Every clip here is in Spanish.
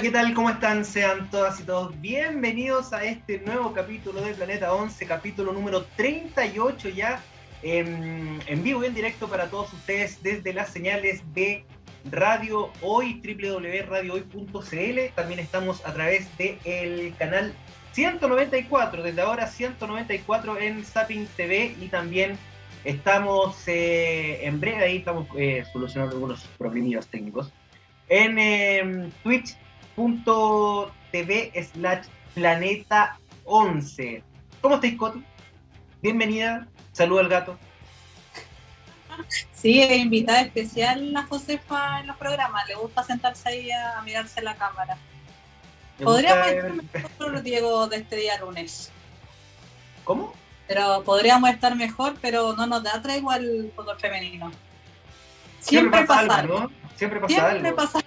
¿Qué tal? ¿Cómo están? Sean todas y todos bienvenidos a este nuevo capítulo de Planeta 11, capítulo número 38 ya en, en vivo y en directo para todos ustedes desde las señales de Radio Hoy, www.radiohoy.cl. También estamos a través del canal 194, desde ahora 194 en Zapping TV y también estamos eh, en breve, ahí estamos eh, solucionando algunos problemas técnicos, en eh, twitch.tv slash planeta 11. ¿Cómo estáis, Coti? Bienvenida, saluda al gato. Sí, invitada especial a Josefa en los programas. Le gusta sentarse ahí a mirarse la cámara. Podríamos estar mejor, Diego, de este día lunes. ¿Cómo? Pero podríamos estar mejor, pero no nos da tregua el fútbol femenino. Siempre, pasa, algo, ¿no? Siempre pasa Siempre algo. Pasa...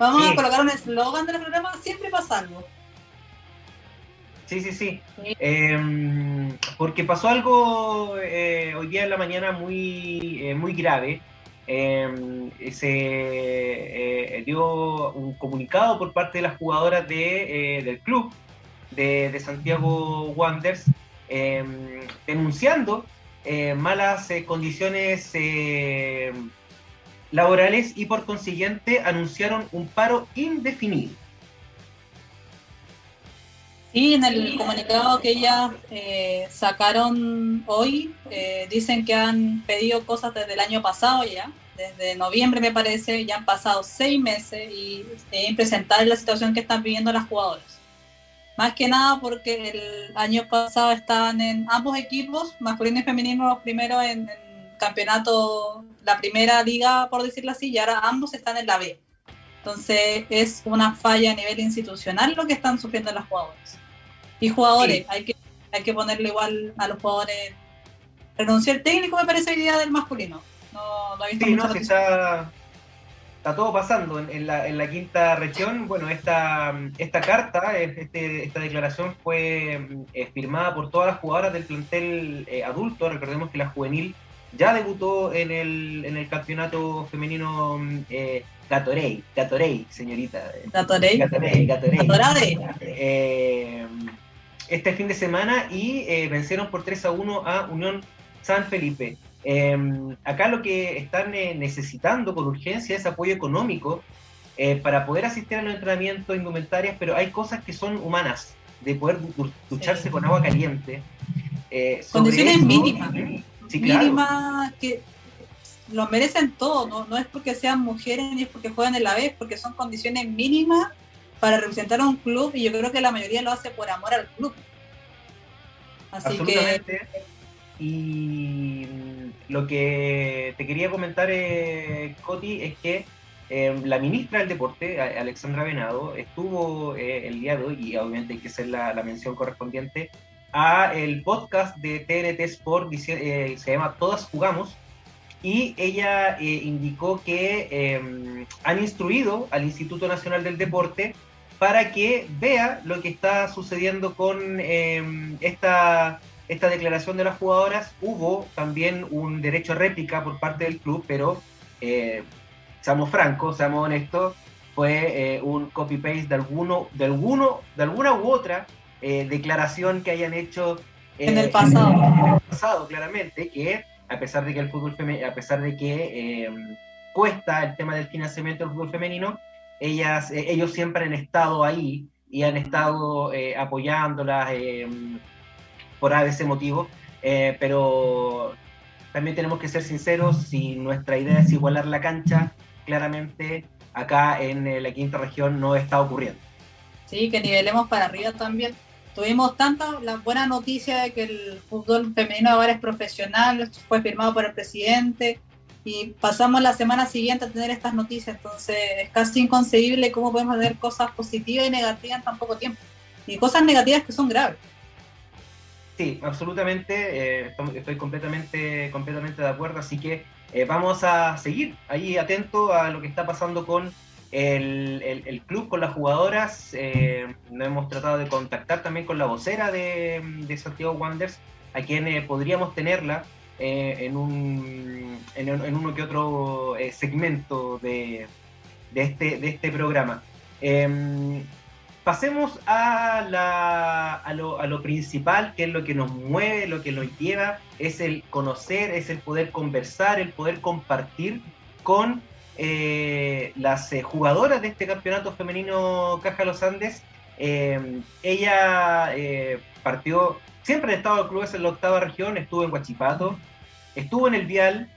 Vamos a colocar un eslogan del programa, siempre pasa algo. Sí, sí, sí. Eh, porque pasó algo eh, hoy día en la mañana muy, eh, muy grave. se dio un comunicado por parte de las jugadoras de, del club de, de Santiago Wanderers denunciando malas condiciones laborales y por consiguiente anunciaron un paro indefinido. Sí, en el comunicado que ellas eh, sacaron hoy, eh, dicen que han pedido cosas desde el año pasado ya, desde noviembre me parece, ya han pasado seis meses y es impresentable la situación que están viviendo las jugadoras. Más que nada porque el año pasado estaban en ambos equipos, masculino y femenino, los primeros en, en campeonato, la primera liga, por decirlo así, y ahora ambos están en la B. Entonces es una falla a nivel institucional lo que están sufriendo las jugadoras. Y jugadores, sí. hay, que, hay que ponerle igual a los jugadores. Renunciar el técnico me parece idea del masculino. No, no he visto sí, no, está, está todo pasando en, en, la, en, la, quinta región. Bueno, esta, esta carta, este, esta declaración fue eh, firmada por todas las jugadoras del plantel eh, adulto. Recordemos que la juvenil ya debutó en el, en el campeonato femenino eh, Gatorade, Gatorade, señorita. Gatorade. Gatorade, Gatorade. Gatorade. Eh, este fin de semana y eh, vencieron por 3 a 1 a Unión San Felipe. Eh, acá lo que están eh, necesitando con urgencia es apoyo económico eh, para poder asistir a los entrenamientos, indumentarias, pero hay cosas que son humanas, de poder ducharse sí. con agua caliente. Condiciones eso, mínimas. Sí, claro. Mínimas que lo merecen todo, ¿no? no es porque sean mujeres ni es porque juegan en la vez, porque son condiciones mínimas para representar a un club y yo creo que la mayoría lo hace por amor al club. Así que. Y lo que te quería comentar, eh, Coti, es que eh, la ministra del Deporte, Alexandra Venado, estuvo eh, el día de hoy, y obviamente hay que hacer la, la mención correspondiente, a el podcast de TNT Sport, dice, se llama Todas Jugamos, y ella indicó que han instruido al Instituto Nacional del Deporte para que vea lo que está sucediendo con eh, esta, esta declaración de las jugadoras. Hubo también un derecho a réplica por parte del club, pero eh, seamos francos, seamos honestos, fue eh, un copy-paste de alguno, de alguno, de alguna u otra eh, declaración que hayan hecho en el pasado. En el pasado, claramente, que a pesar de que el fútbol femenino, a pesar de que cuesta el tema del financiamiento del fútbol femenino, ellas, eh, ellos siempre han estado ahí y han estado eh, apoyándolas eh, por ese motivo, pero también tenemos que ser sinceros, si nuestra idea es igualar la cancha, claramente acá en la quinta región no está ocurriendo. Sí, que nivelemos para arriba también. Tuvimos tanta la buena noticia de que el fútbol femenino ahora es profesional, fue firmado por el presidente y pasamos la semana siguiente a tener estas noticias, entonces es casi inconcebible cómo podemos tener cosas positivas y negativas en tan poco tiempo. Y cosas negativas que son graves. Sí, absolutamente, eh, estoy completamente, completamente de acuerdo, así que eh, vamos a seguir ahí atento a lo que está pasando con el, club, con las jugadoras. Eh, nos hemos tratado de contactar también con la vocera de, Santiago Wanderers, a quien podríamos tenerla en, un, en, uno que otro segmento de, de, este, de este programa. Em, pasemos a, la, a, lo, a, lo, principal, que es lo que nos mueve, lo que nos lleva, es el conocer, es el poder conversar, el poder compartir con eh, las eh, jugadoras de este campeonato femenino Caja Los Andes. Eh, ella partió, siempre en estado de clubes en la octava región, estuvo en Huachipato, estuvo en el Vial,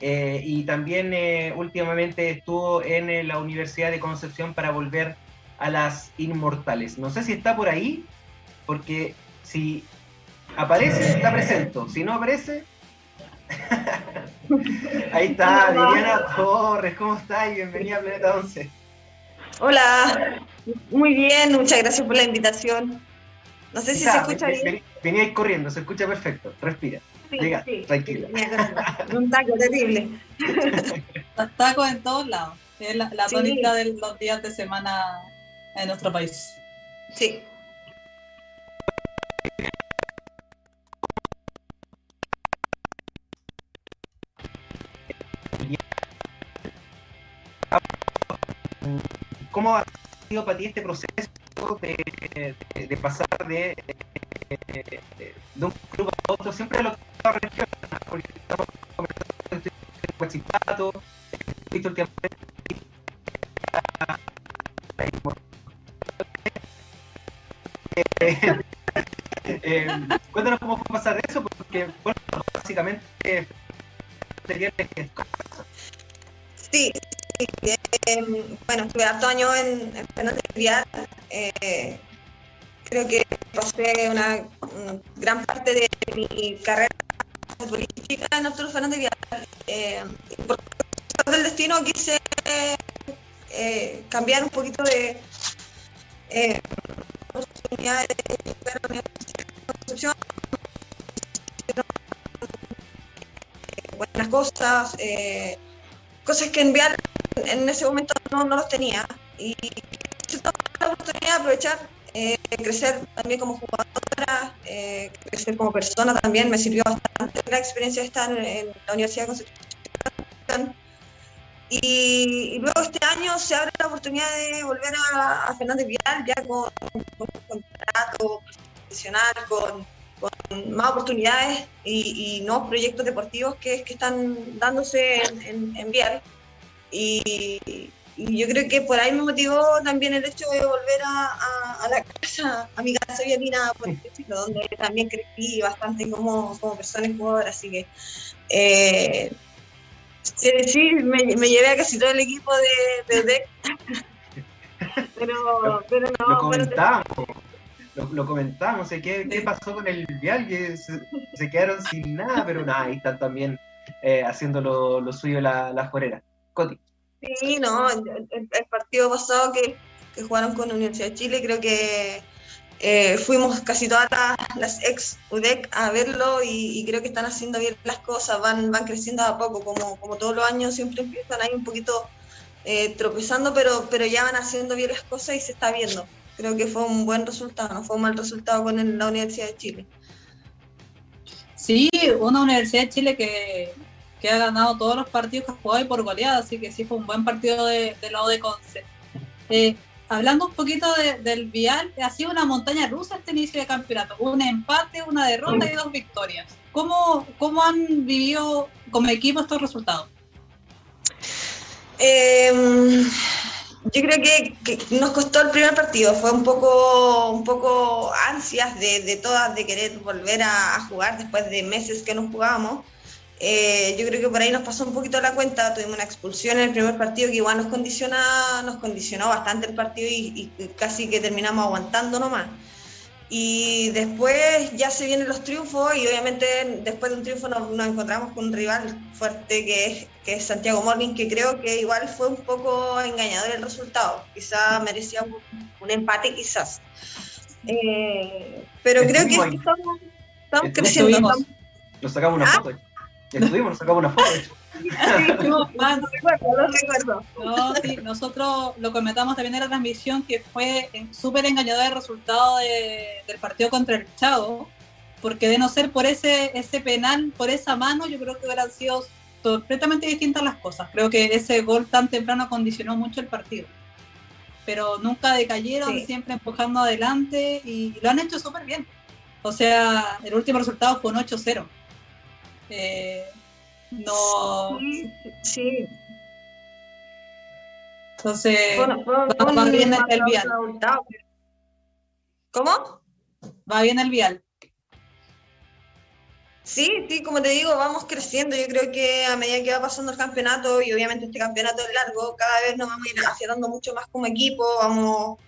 y también últimamente estuvo en la Universidad de Concepción para volver a las inmortales. No sé si está por ahí, porque si aparece, está presente. Si no aparece, ahí está, Liliana Torres, ¿cómo estás? Bienvenida a Planeta 11. Hola, muy bien, muchas gracias por la invitación. No sé si se escucha bien. Venía corriendo, se escucha perfecto, respira. Sí, tranquila. Un taco terrible. Tacos en todos lados. Es la, la tónica de los días de semana en nuestro país. Sí. ¿Cómo ha sido para ti este proceso de, pasar de, de, un club a otro, siempre la? Porque estamos conversando en que año en, en Fernández Vial. Eh, creo que pasé una, gran parte de mi carrera política en Arturo Fernández Vial. Eh, por del destino quise eh, cambiar un poquito de oportunidades de Concepción, buenas cosas, eh, cosas que enviar en ese momento no, no los tenía. Y la oportunidad de aprovechar, eh, crecer también como jugadora, eh, crecer como persona también. Me sirvió bastante la experiencia de estar en, la Universidad de Concepción. Y, luego este año se abre la oportunidad de volver a, Fernández Vial ya con, un contrato profesional, con, más oportunidades y, nuevos proyectos deportivos que, que están dándose en, en, Vial. Y, yo creo que por ahí me motivó también el hecho de volver a, la casa, a mi casa vialina, por ejemplo, donde también crecí bastante como, como persona y jugadora. Así que. Eh, Sí, sí, me, llevé a casi todo el equipo de, de pero, pero no. Lo comentamos, lo, comentamos. ¿qué, ¿qué, pasó con el vial? Que se, quedaron sin nada, pero nada, ahí están también eh, haciendo lo, lo, suyo la, la jorera. Coti. Sí, no, el, el partido pasado que, que jugaron con la Universidad de Chile, creo que eh, fuimos casi todas las, ex UDEC a verlo y, creo que están haciendo bien las cosas, van, van creciendo a poco, como, como todos los años siempre empiezan ahí un poquito eh, tropezando, pero, pero ya van haciendo bien las cosas y se está viendo. Creo que fue un buen resultado, no fue un mal resultado con la Universidad de Chile. Sí, una Universidad de Chile que, que ha ganado todos los partidos que ha jugado y por goleada, así que sí fue un buen partido de, de la de Conce. Eh, hablando un poquito del Vial, ha sido una montaña rusa este inicio de campeonato. Un empate, una derrota y dos victorias. ¿Cómo, cómo han vivido como equipo estos resultados? Em, yo creo que, nos costó el primer partido, fue un poco, un poco ansias de, todas de querer volver a, jugar después de meses que no jugábamos. Eh, yo creo que por ahí nos pasó un poquito la cuenta, tuvimos una expulsión en el primer partido que igual nos, condiciona, nos condicionó bastante el partido y, casi que terminamos aguantando nomás. Y después ya se vienen los triunfos y obviamente después de un triunfo nos, encontramos con un rival fuerte que es, que es Santiago Morning, que creo que igual fue un poco engañador el resultado. Quizás merecía un, empate, quizás. Eh, pero creo que estamos, estamos creciendo. Nos sacamos una ¿Ah? foto. Estuvimos, sacamos una foto. no, sí, nosotros lo comentamos también en la transmisión que fue súper engañador el resultado del partido contra el Chavo, porque de no ser por ese, ese penal, por esa mano, yo creo que hubieran sido completamente distintas las cosas. Creo que ese gol tan temprano condicionó mucho el partido. Pero nunca decayeron, siempre empujando adelante y lo han hecho súper bien. O sea, el último resultado fue un 8-0. Eh, no. Sí. Entonces, va, bien el, vial. ¿Cómo? Va bien el vial. Sí, sí, como te digo, vamos creciendo. Yo creo que a medida que va pasando el campeonato, y obviamente este campeonato es largo, cada vez nos vamos a ir afianzando mucho más como equipo, vamos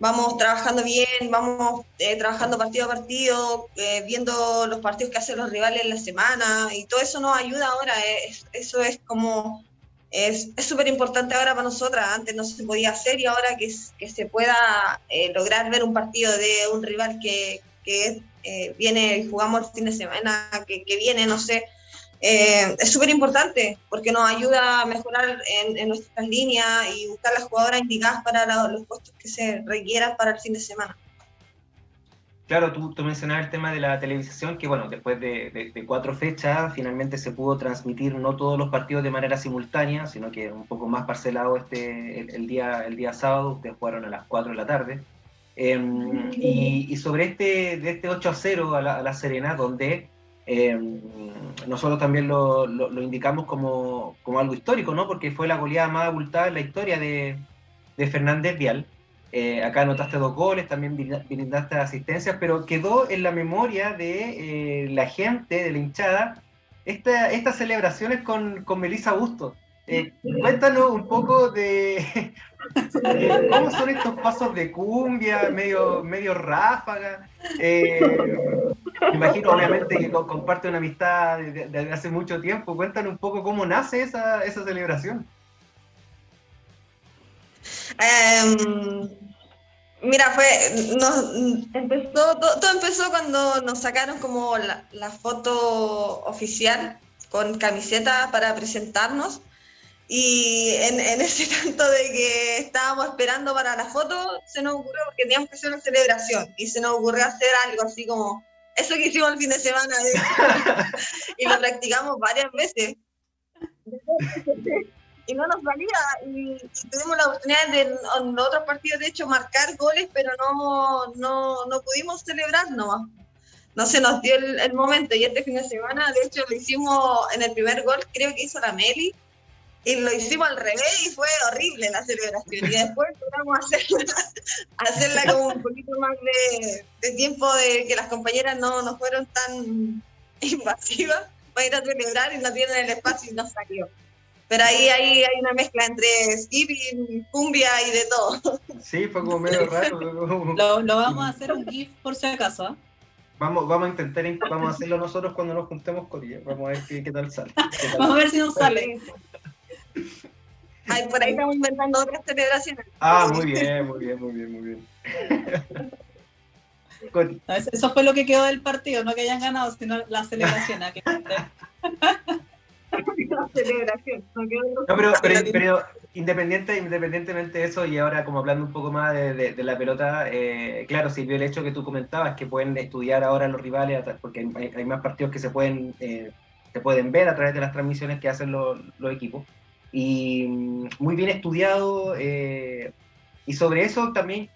vamos trabajando bien, vamos eh, trabajando partido a partido, eh, viendo los partidos que hacen los rivales en la semana y todo eso nos ayuda ahora. Eh, eso es como, es súper importante ahora para nosotras. Antes no se podía hacer y ahora que, que se pueda lograr ver un partido de un rival que, que viene y jugamos el fin de semana, que, que viene, no sé eh, es súper importante porque nos ayuda a mejorar en, nuestras líneas y buscar las jugadoras indicadas para los puestos que se requieran para el fin de semana. Claro, tú, tú mencionabas el tema de la televisación, que bueno, después de, cuatro fechas finalmente se pudo transmitir no todos los partidos de manera simultánea, sino que un poco más parcelado este, el, día, el día sábado, ustedes jugaron a las 4 de la tarde. Em, y, sobre este, de este 8 a 0 a la, a la Serena, donde eh, nosotros también lo, lo, indicamos como, como, algo histórico, ¿no? Porque fue la goleada más abultada en la historia de, de Fernández Vial. Eh, acá anotaste dos goles, también brindaste asistencias, pero quedó en la memoria de eh, la gente, de la hinchada, esta, estas celebraciones con, con Melissa Busto. Eh, cuéntanos un poco de, cómo son estos pasos de cumbia, medio, medio ráfaga. Eh, imagino, obviamente, que comparte una amistad desde hace mucho tiempo. Cuéntanos un poco cómo nace esa, esa celebración. Em, mira, fue, empezó, todo, empezó cuando nos sacaron como la, la foto oficial con camiseta para presentarnos y en, en, ese tanto de que estábamos esperando para la foto, se nos ocurrió, porque teníamos que hacer una celebración, y se nos ocurrió hacer algo así como eso que hicimos el fin de semana, y lo practicamos varias veces. y no nos valía, y, tuvimos la oportunidad de en otros partidos, de hecho, marcar goles, pero no, no, no pudimos celebrar nomás. No se nos dio el, el momento, y este fin de semana, de hecho, lo hicimos en el primer gol, creo que hizo la Meli, y lo hicimos al revés y fue horrible la celebración. Y después logramos hacerla, hacerla como un poquito más de, tiempo de que las compañeras no, no fueron tan invasivas para ir a celebrar y no tienen el espacio y no salió. Pero ahí, ahí hay una mezcla entre skipping, cumbia y de todo. Sí, fue como medio raro. Lo, lo, vamos a hacer un GIF por si acaso. ¿eh? Vamos, vamos a intentar, vamos a hacerlo nosotros cuando nos juntemos con ella. Vamos a ver qué, qué tal sale. Vamos a ver si nos sale. Ay, por ahí estamos inventando otras celebraciones. Ah, muy bien, muy bien, muy bien, muy bien. Eso fue lo que quedó del partido, no que hayan ganado, sino la celebración. la celebración. No, pero, pero, independiente, independientemente de eso, y ahora como hablando un poco más de, la pelota, eh, claro, sirvió el hecho que tú comentabas, que pueden estudiar ahora los rivales, porque hay, más partidos que se pueden, eh, se pueden ver a través de las transmisiones que hacen los, los equipos y mm, muy bien estudiado. Eh, y sobre eso también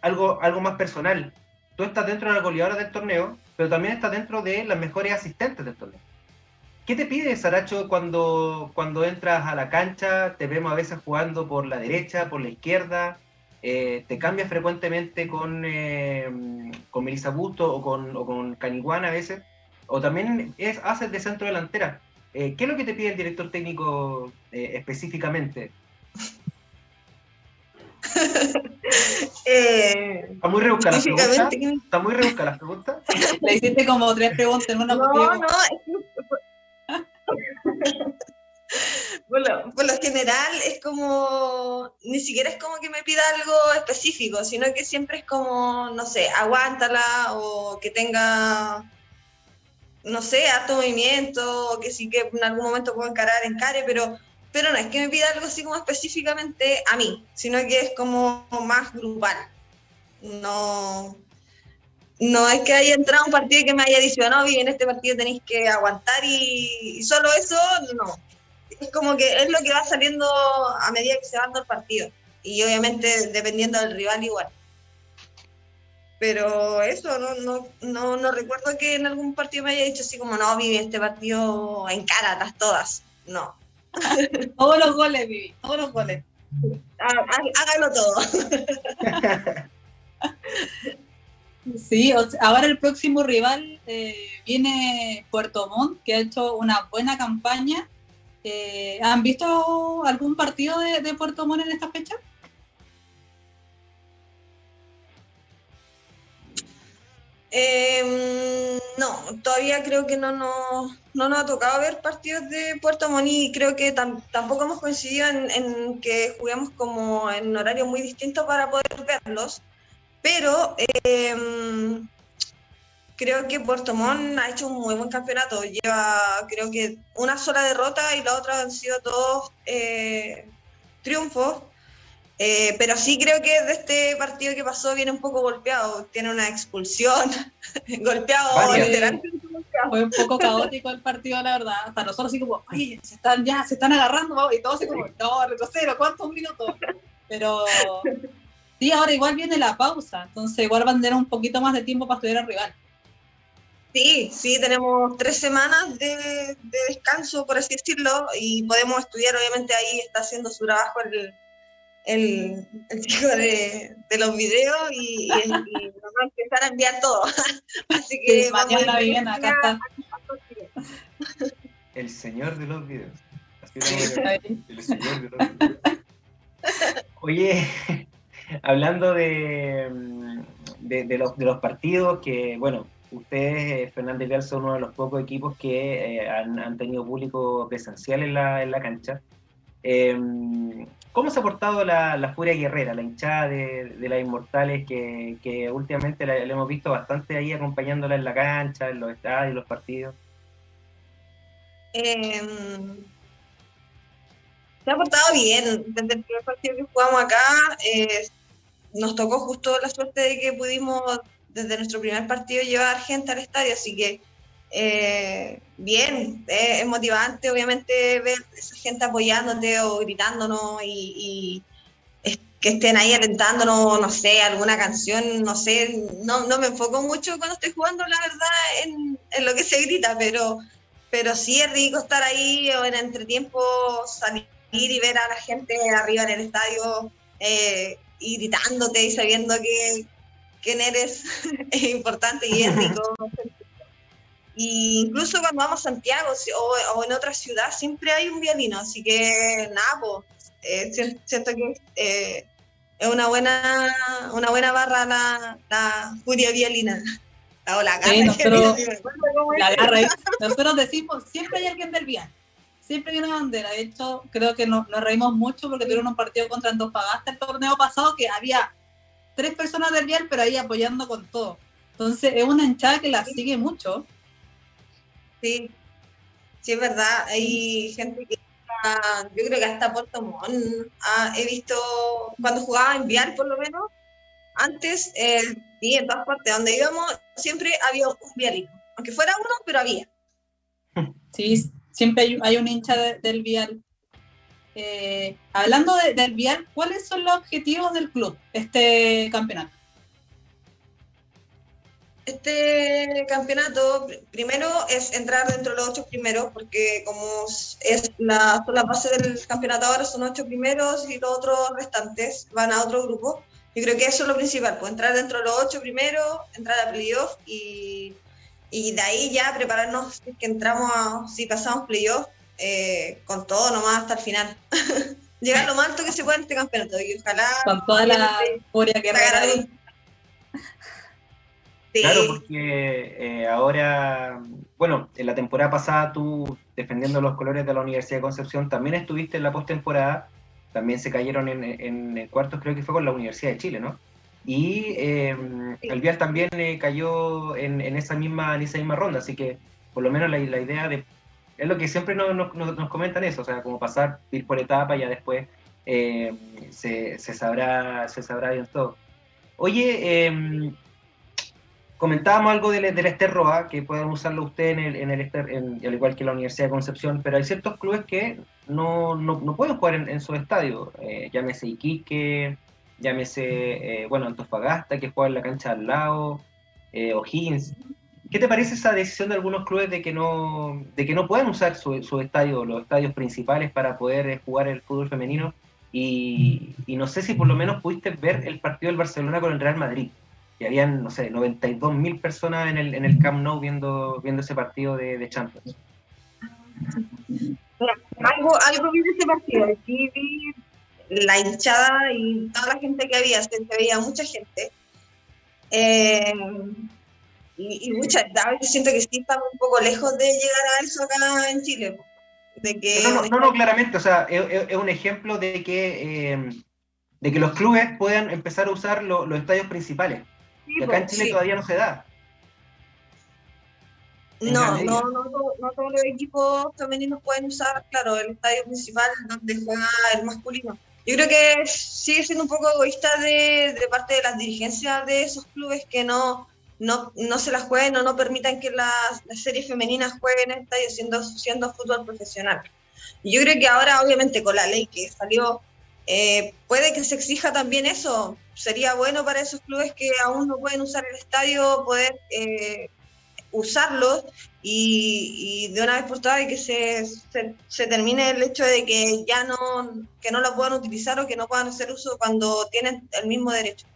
algo, algo más personal. Tú estás dentro de la goleadora del torneo, pero también estás dentro de las mejores asistentes del torneo. ¿Qué te pide Saracho cuando, cuando entras a la cancha? Te vemos a veces jugando por la derecha, por la izquierda. Eh, te cambias frecuentemente con, eh, con Melissa Busto o con, o con Caniguana a veces. O también es, haces de centro delantera. Eh, ¿Qué es lo que te pide el director técnico eh, específicamente? Eh, ¿Está muy rebuscada la pregunta? ¿Está muy rebuscada la pregunta? Le hiciste como tres preguntas en una. No, no, Bueno, por lo general es como, ni siquiera es como que me pida algo específico, sino que siempre es como, no sé, aguántala o que tenga, no sé, harto movimiento, que sí que en algún momento puedo encarar, encare, pero, pero no es que me pida algo así como específicamente a mí, sino que es como más grupal. No, no es que haya entrado un partido y que me haya dicho, no, bien, en este partido tenéis que aguantar y solo eso, no es como que es lo que va saliendo a medida que se va dando el partido. Y obviamente dependiendo del rival igual. Pero eso, no, no, no, no recuerdo que en algún partido me haya dicho así como, no, Vivi, este partido en cáratas todas. No. todos los goles, Vivi, todos los goles. Hágalo todo. Sí, ahora el próximo rival eh, viene Puerto Montt, que ha hecho una buena campaña eh, ¿Han visto algún partido de, Puerto Montt en esta fecha? Em, no, todavía creo que no, no, nos ha tocado ver partidos de Puerto Montt y creo que tampoco hemos coincidido en, que juguemos como en un horario muy distinto para poder verlos, pero eh, creo que Puerto Montt ha hecho un muy buen campeonato. Lleva, creo que, una sola derrota y la otra han sido todos eh, triunfos. Eh, pero sí creo que de este partido que pasó viene un poco golpeado. Tiene una expulsión, golpeado Fue un poco caótico el partido, la verdad. Hasta nosotros así como, oye, se están ya, se están agarrando, y todos así como, no, retrocero, ¿cuántos minutos? Pero sí, ahora igual viene la pausa, entonces igual van a tener un poquito más de tiempo para estudiar al rival. Sí, sí, tenemos tres semanas de, descanso, por así decirlo, y podemos estudiar, obviamente ahí está haciendo su trabajo el, el, chico de, los videos y, vamos a empezar a enviar todo. así que mañana bien, acá está. El señor de los videos. el señor de los videos. Oye, hablando de, de, los, de los partidos que, bueno, ustedes, eh, Fernández Vial, son uno de los pocos equipos que eh, han, tenido público presencial en la, en la cancha. Em, ¿Cómo se ha portado la, Furia Guerrera, la hinchada de, las Inmortales, que, que últimamente la, hemos visto bastante ahí acompañándola en la cancha, en los estadios, en los partidos? Em, se ha portado bien. Desde el primer partido que jugamos acá, eh, nos tocó justo la suerte de que pudimos desde nuestro primer partido llevar gente al estadio, así que eh, bien, es motivante obviamente ver esa gente apoyándote o gritándonos y, que estén ahí alentándonos, no sé, alguna canción, no sé, no, no me enfoco mucho cuando estoy jugando, la verdad, en, en, lo que se grita, pero, pero sí es rico estar ahí o en entretiempo salir y ver a la gente arriba en el estadio eh, y gritándote y sabiendo que, quién eres es importante y es rico. Y incluso cuando vamos a Santiago o, en otra ciudad, siempre hay un violino, así que nada, pues, siento que eh, es una buena, una buena barra la, la furia violina. O la garra. nosotros, la garra nosotros decimos, siempre hay alguien del vial. Siempre hay una bandera. De hecho, creo que nos, reímos mucho porque tuvieron un partido contra Antofagasta el torneo pasado que había tres personas del Vial, pero ahí apoyando con todo. Entonces es una hinchada que la sigue mucho. Sí, sí es verdad. Hay gente que yo creo que hasta Puerto Montt he visto cuando jugaba en Vial por lo menos antes eh, sí en todas partes donde íbamos siempre había un vialino aunque fuera uno pero había sí siempre hay, hay un hincha del Vial eh, hablando del Vial, ¿cuáles son los objetivos del club este campeonato? Este campeonato, primero es entrar dentro de los ocho primeros, porque como es la, la base del campeonato ahora son ocho primeros y los otros restantes van a otro grupo. Yo creo que eso es lo principal, pues entrar dentro de los ocho primeros, entrar a playoff y, y de ahí ya prepararnos que entramos, a, si pasamos playoff, eh, con todo nomás hasta el final. llegar lo más alto que se pueda en este campeonato. Y ojalá. Con toda la furia que ahí. Claro, porque eh, ahora, bueno, en la temporada pasada tú defendiendo los colores de la Universidad de Concepción también estuviste en la postemporada, también se cayeron en, en, cuartos, creo que fue con la Universidad de Chile, ¿no? Y eh, el Vial también eh, cayó en, esa misma, en esa misma ronda, así que por lo menos la, la idea de... Es lo que siempre nos, nos, nos, comentan eso, o sea, como pasar, ir por etapa y ya después eh, se, se, sabrá, se sabrá bien todo. Oye, eh, Comentábamos algo del, del Roa, que pueden usarlo usted en el, en el al igual que la Universidad de Concepción, pero hay ciertos clubes que no, no, pueden jugar en, su estadio. Eh, llámese Iquique, llámese, eh, bueno, Antofagasta, que juega en la cancha al lado, eh, O'Higgins. ¿Qué te parece esa decisión de algunos clubes de que no, de que no puedan usar su, su estadio, los estadios principales para poder eh, jugar el fútbol femenino? Y no sé si por lo menos pudiste ver el partido del Barcelona con el Real Madrid y habían, no sé, 92 mil personas en el, en el Camp Nou viendo, viendo ese partido de, de Champions. algo, algo vi de ese partido, sí vi la hinchada y toda la gente que había, se veía mucha gente. Eh, y, y mucha, a veces siento que sí estamos un poco lejos de llegar a eso acá en Chile. De que, no, no, no, claramente, o sea, es, un ejemplo de que, eh, de que los clubes puedan empezar a usar los estadios principales acá en Chile todavía no se da. No, no, no, no, todos los equipos femeninos pueden usar, claro, el estadio principal donde juega el masculino. Yo creo que sigue siendo un poco egoísta de, parte de las dirigencias de esos clubes que no, no, no se las jueguen o no permitan que las, series femeninas jueguen en el estadio siendo, siendo fútbol profesional. Y yo creo que ahora, obviamente, con la ley que salió, eh, puede que se exija también eso, sería bueno para esos clubes que aún no pueden usar el estadio poder eh, usarlo y, de una vez por todas que se, se, termine el hecho de que ya no, que no lo puedan utilizar o que no puedan hacer uso cuando tienen el mismo derecho.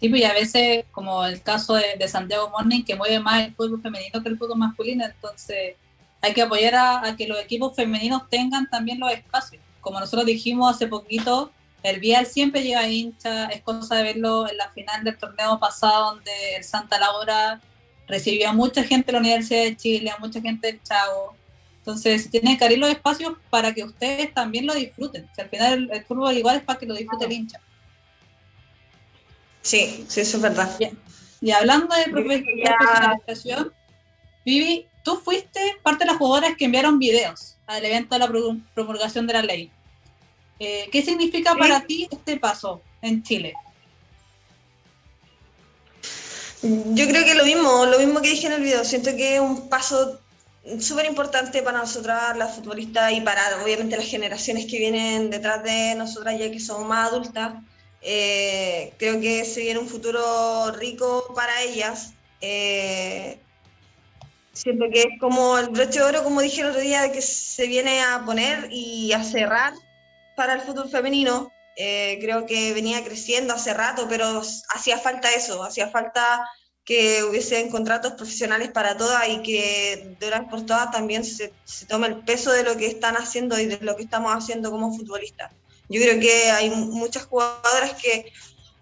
Sí, pues a veces, como el caso de, Santiago Morning, que mueve más el fútbol femenino que el fútbol masculino, entonces hay que apoyar a que los equipos femeninos tengan también los espacios. Como nosotros dijimos hace poquito, el Vial siempre llega hincha, es cosa de verlo en la final del torneo pasado donde el Santa Laura recibió a mucha gente de la Universidad de Chile, a mucha gente del Chavo. Entonces, tienen que abrir los espacios para que ustedes también lo disfruten. al final el, fútbol igual es para que lo disfrute el hincha. Sí, sí, eso es verdad. Y hablando de profesionalización, Vivi, tú fuiste parte de las jugadoras que enviaron videos al evento de la promulgación de la ley. Eh, ¿Qué significa para ti este paso en Chile? Yo creo que lo mismo, lo mismo que dije en el video. Siento que es un paso súper importante para nosotras, las futbolistas, y para obviamente las generaciones que vienen detrás de nosotras, ya que somos más adultas. Eh, creo que se viene un futuro rico para ellas. Eh, siento que es como el broche de oro, como dije el otro día, que se viene a poner y a cerrar para el fútbol femenino. Eh, creo que venía creciendo hace rato, pero hacía falta eso, hacía falta que hubiesen contratos profesionales para todas y que de una vez por todas también se, se tome el peso de lo que están haciendo y de lo que estamos haciendo como futbolistas. Yo creo que hay muchas jugadoras que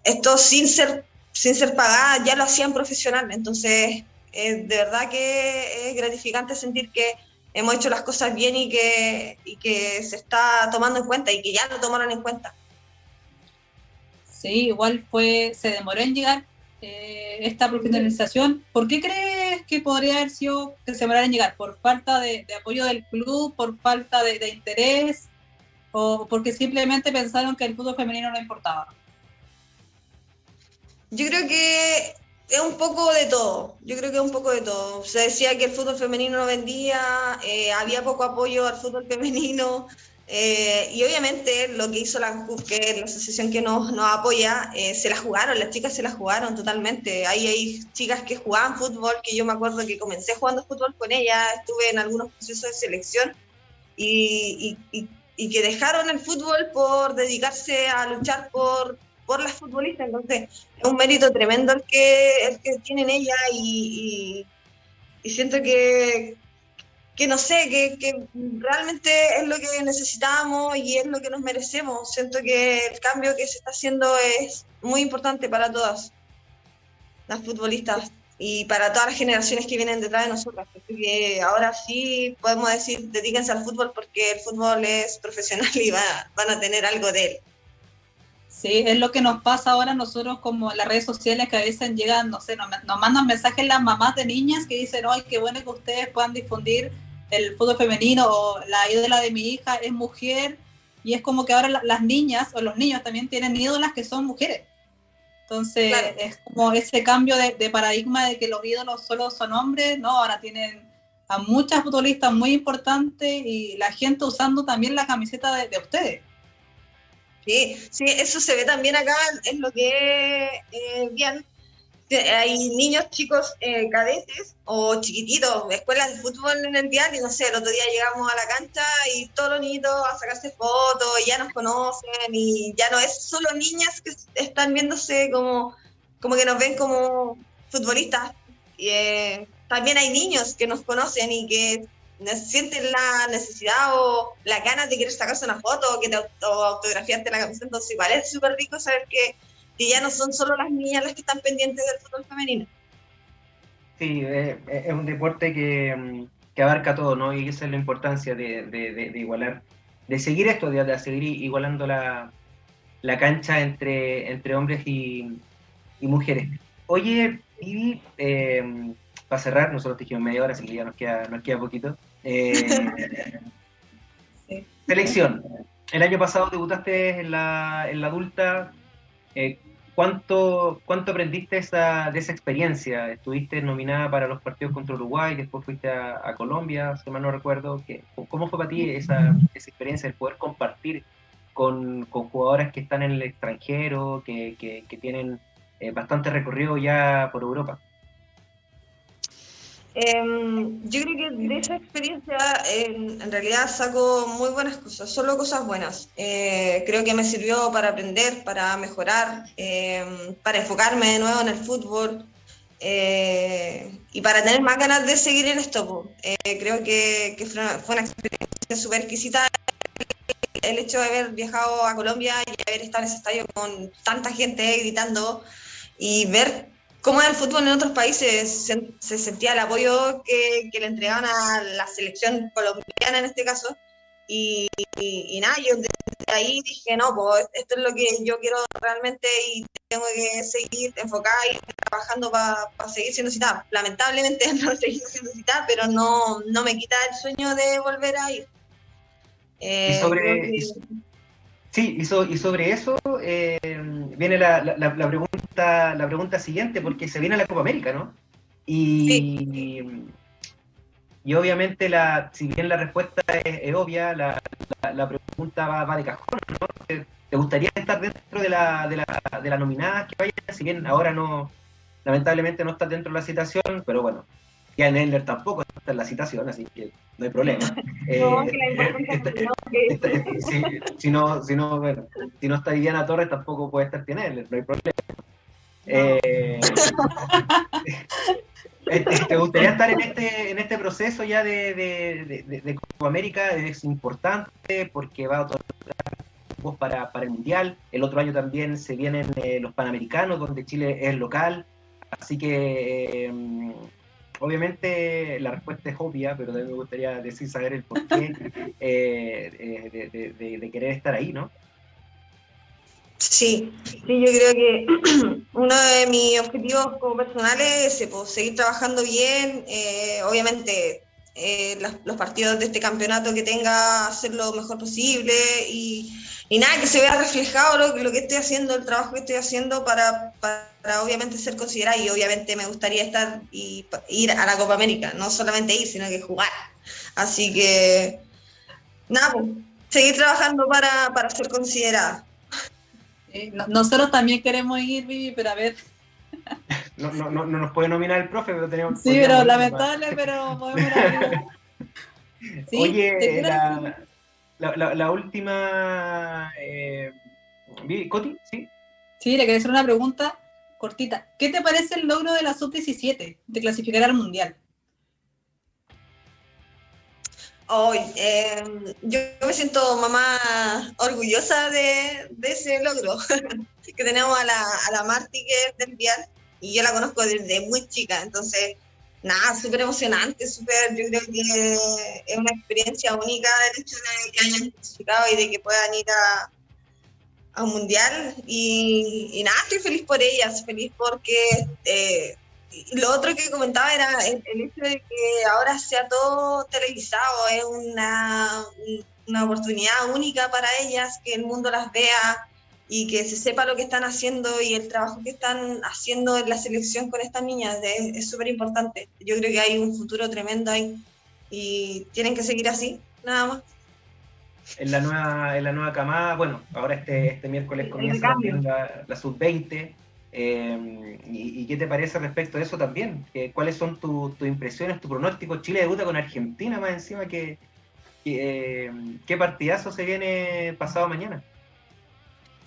esto sin ser, sin ser pagadas ya lo hacían profesional, entonces de verdad que es gratificante sentir que hemos hecho las cosas bien y que, y que se está tomando en cuenta y que ya lo tomaron en cuenta. Sí, igual fue, se demoró en llegar eh, esta profesionalización. ¿Por qué crees que podría haber sido que se demorara en llegar? ¿Por falta de, apoyo del club? ¿Por falta de, de, interés? ¿O porque simplemente pensaron que el fútbol femenino no importaba? Yo creo que es un poco de todo, yo creo que es un poco de todo. Se decía que el fútbol femenino no vendía, eh, había poco apoyo al fútbol femenino eh, y obviamente lo que hizo la que la asociación que nos, nos apoya, eh, se la jugaron, las chicas se la jugaron totalmente. Ahí hay chicas que jugaban fútbol, que yo me acuerdo que comencé jugando fútbol con ellas, estuve en algunos procesos de selección y, y que dejaron el fútbol por dedicarse a luchar por por las futbolistas. Entonces, es un mérito tremendo el que, el que tienen ellas y, y, siento que, que no sé, que, que, realmente es lo que necesitamos y es lo que nos merecemos. Siento que el cambio que se está haciendo es muy importante para todas las futbolistas y para todas las generaciones que vienen detrás de nosotras. Porque ahora sí podemos decir, dedíquense al fútbol porque el fútbol es profesional y va, van a tener algo de él. Sí, es lo que nos pasa ahora nosotros como las redes sociales que a veces llegan, no sé, nos, nos mandan mensajes las mamás de niñas que dicen, ay, qué bueno que ustedes puedan difundir el fútbol femenino o la ídola de mi hija es mujer y es como que ahora las niñas o los niños también tienen ídolas que son mujeres. Entonces es como ese cambio de, paradigma de que los ídolos solo son hombres, ¿no? Ahora tienen a muchas futbolistas muy importantes y la gente usando también la camiseta de, ustedes. Sí, sí, eso se ve también acá, es lo que eh, bien hay niños chicos eh, cadetes o chiquititos, escuelas de fútbol en el diario, y no sé, el otro día llegamos a la cancha y todos los niñitos a sacarse fotos, ya nos conocen y ya no es solo niñas que están viéndose como, como que nos ven como futbolistas. Y, eh, también hay niños que nos conocen y que sienten la necesidad o la ganas de querer sacarse una foto o que te autografiarte la camiseta. Entonces, igual es súper rico saber que ya no son solo las niñas las que están pendientes del fútbol femenino. Sí, eh, eh, es un deporte que, mm, que, abarca todo, ¿no? Y esa es la importancia de, de, igualar, de seguir esto, de, seguir igualando la, la, cancha entre, hombres y, y mujeres. Oye, Vivi, eh, para cerrar, nosotros te dijimos media hora, así que ya nos queda, nos queda poquito. Selección. El año pasado debutaste en la, en la adulta. ¿Cuánto, ¿Cuánto aprendiste esa, de esa experiencia? Estuviste nominada para los partidos contra Uruguay, después fuiste a, Colombia, si mal no recuerdo. ¿Cómo fue para ti esa, esa experiencia, el poder compartir con, con, jugadoras que están en el extranjero, que, que, tienen eh, bastante recorrido ya por Europa? Em, yo creo que de esa experiencia en realidad saco muy buenas cosas, solo cosas buenas. Eh, creo que me sirvió para aprender, para mejorar, em, para enfocarme de nuevo en el fútbol eh, y para tener más ganas de seguir en esto. Eh, creo que, fue, una, experiencia súper exquisita el hecho de haber viajado a Colombia y haber estado en ese estadio con tanta gente gritando y ver cómo era el fútbol en otros países, se, sentía el apoyo que, le entregaban a la selección colombiana en este caso. Y, nada, yo desde ahí dije, no, pues esto es lo que yo quiero realmente y tengo que seguir enfocada y trabajando para seguir siendo citada. Lamentablemente no seguir siendo citada, pero no, no me quita el sueño de volver a ir. Eh, sobre, Sí, y, sobre eso eh, viene la, pregunta, la pregunta siguiente, porque se viene la Copa América, ¿no? Y, y obviamente, la, si bien la respuesta es, obvia, la, pregunta va, de cajón, ¿no? ¿Te gustaría estar dentro de la, de la, de la nominada que vaya? Si bien ahora no, lamentablemente no estás dentro de la citación, pero bueno, ya Eller tampoco está en la citación, así que no hay problema. Si no, si no, bueno, si no está Viviana Torres, tampoco puede estar Eller, no hay problema. Eh, ¿Te gustaría estar en este, en este proceso ya de, de, de, Copa América? Es importante porque va a otorgar para, para el Mundial. El otro año también se vienen eh, los Panamericanos, donde Chile es local. Así que eh, obviamente la respuesta es obvia, pero también me gustaría decir, saber el porqué eh, eh, de, querer estar ahí, ¿no? Sí, sí, yo creo que uno de mis objetivos como personales es pues, seguir trabajando bien, eh, obviamente los partidos de este campeonato que tenga, hacer lo mejor posible y, nada, que se vea reflejado lo, que estoy haciendo, el trabajo que estoy haciendo para obviamente ser considerada y obviamente me gustaría estar y ir a la Copa América, no solamente ir, sino que jugar. Así que, nada, pues, seguir trabajando para, para ser considerada. Nosotros también queremos ir, Vivi, pero a ver. No, no, no, nos puede nominar el profe, pero tenemos. Sí, pero lamentable, pero podemos Oye, la, la, la, última. Eh, ¿Coti? ¿Sí? Sí, le quería hacer una pregunta cortita. ¿Qué te parece el logro de la sub-17 de clasificar al mundial? Em, yo me siento mamá orgullosa de, ese logro, que tenemos a la, a la Marti que es del Vial, y yo la conozco desde muy chica, entonces, nada, súper emocionante, súper, yo creo que es una experiencia única el hecho de que hayan clasificado y de que puedan ir a, a un mundial, y, nada, estoy feliz por ellas, feliz porque... Eh, lo otro que comentaba era el, hecho de que ahora sea todo televisado, es una, una oportunidad única para ellas, que el mundo las vea y que se sepa lo que están haciendo y el trabajo que están haciendo en la selección con estas niñas es súper importante. Yo creo que hay un futuro tremendo ahí y tienen que seguir así, nada más. En la nueva, en la nueva camada, bueno, ahora este, este miércoles comienza la, la sub-20 Em, y, qué te parece respecto a eso también? ¿Cuáles son tus impresiones, tu pronóstico? Chile debuta con Argentina más encima. que, em, ¿Qué partidazo se viene pasado mañana?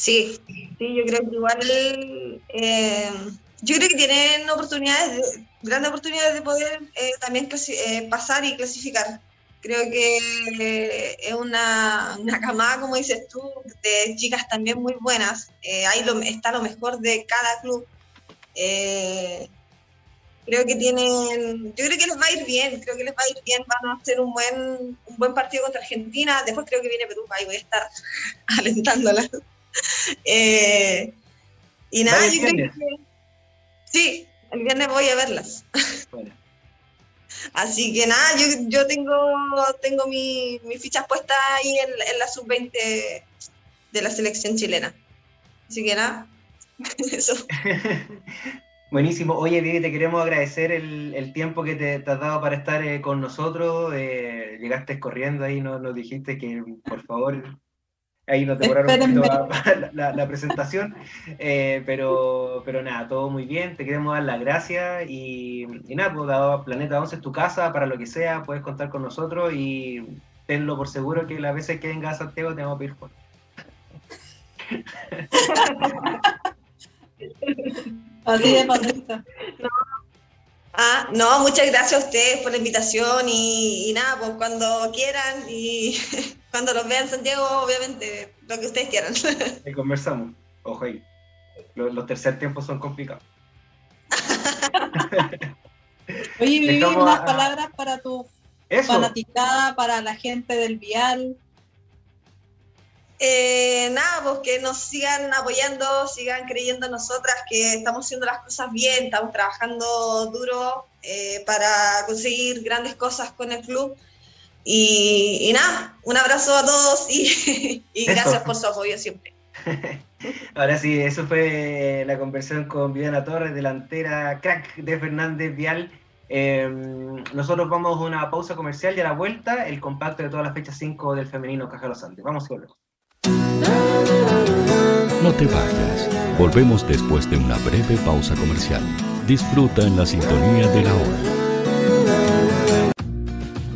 Sí, sí, yo creo que igual, em, yo creo que tienen oportunidades, grandes oportunidades de poder eh, también eh, pasar y clasificar. Creo que es una, una camada, como dices tú, de chicas también muy buenas. Eh, ahí está lo mejor de cada club. Eh, creo que tienen, yo creo que les va a ir bien, creo que les va a ir bien, van a hacer un buen, un buen partido contra Argentina, después creo que viene Perú, ahí voy a estar alentándola. Eh, y nada, yo creo que sí, el viernes voy a verlas. Bueno. Así que nada, yo, yo tengo, tengo mis fichas puestas ahí en, la sub-20 de la selección chilena. Así que nada, eso. Buenísimo. Oye, Vivi, te queremos agradecer el, tiempo que te, has dado para estar eh, con nosotros. Eh, llegaste corriendo ahí, nos, nos dijiste que por favor ahí nos demoraron un poquito la, presentación, eh, pero, pero nada, todo muy bien, te queremos dar las gracias y, nada, pues dado Planeta 11 es tu casa, para lo que sea, puedes contar con nosotros y tenlo por seguro que las veces que venga a Santiago te vamos a pedir fotos. Así de pasita. Ah, no, muchas gracias a ustedes por la invitación y, nada, pues cuando quieran y cuando los vean Santiago, obviamente, lo que ustedes quieran. Y conversamos, ojo ahí. Los, tercer tiempos son complicados. Oye, Vivi, unas palabras para tu fanaticada, para la gente del Vial. Eh, nada, pues que nos sigan apoyando, sigan creyendo en nosotras que estamos haciendo las cosas bien, estamos trabajando duro eh, para conseguir grandes cosas con el club. Y, nada, un abrazo a todos y, gracias por su apoyo siempre. Ahora sí, eso fue la conversación con Viviana Torres, delantera crack de Fernández Vial. Em, nosotros vamos a una pausa comercial y a la vuelta el compacto de todas las fechas 5 del femenino Caja Los Andes. Vamos y volvemos. No te vayas. Volvemos después de una breve pausa comercial. Disfruta en la sintonía de la hora.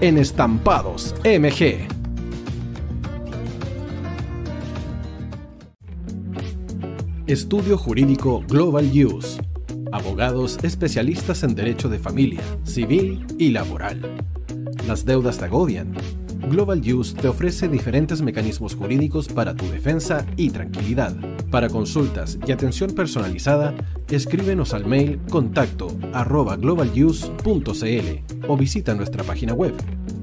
en Estampados MG. Estudio Jurídico Global Use. Abogados especialistas en derecho de familia, civil y laboral. Las deudas te agobian Global Use te ofrece diferentes mecanismos jurídicos para tu defensa y tranquilidad. Para consultas y atención personalizada, escríbenos al mail contacto arroba o visita nuestra página web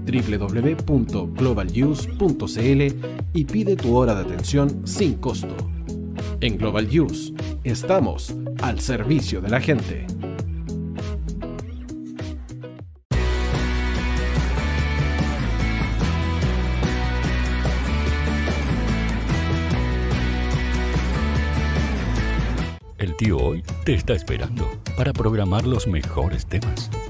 www.globaluse.cl y pide tu hora de atención sin costo. En Global Use, estamos al servicio de la gente. hoy te está esperando para programar los mejores temas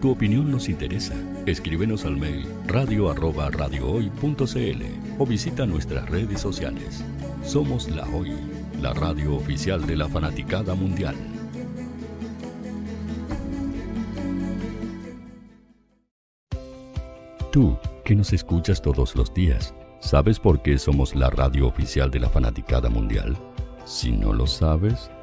Tu opinión nos interesa. Escríbenos al mail radio o visita nuestras redes sociales. Somos La Hoy, la radio oficial de la fanaticada mundial. Tú, que nos escuchas todos los días, ¿sabes por qué somos la radio oficial de la fanaticada mundial? Si no lo sabes,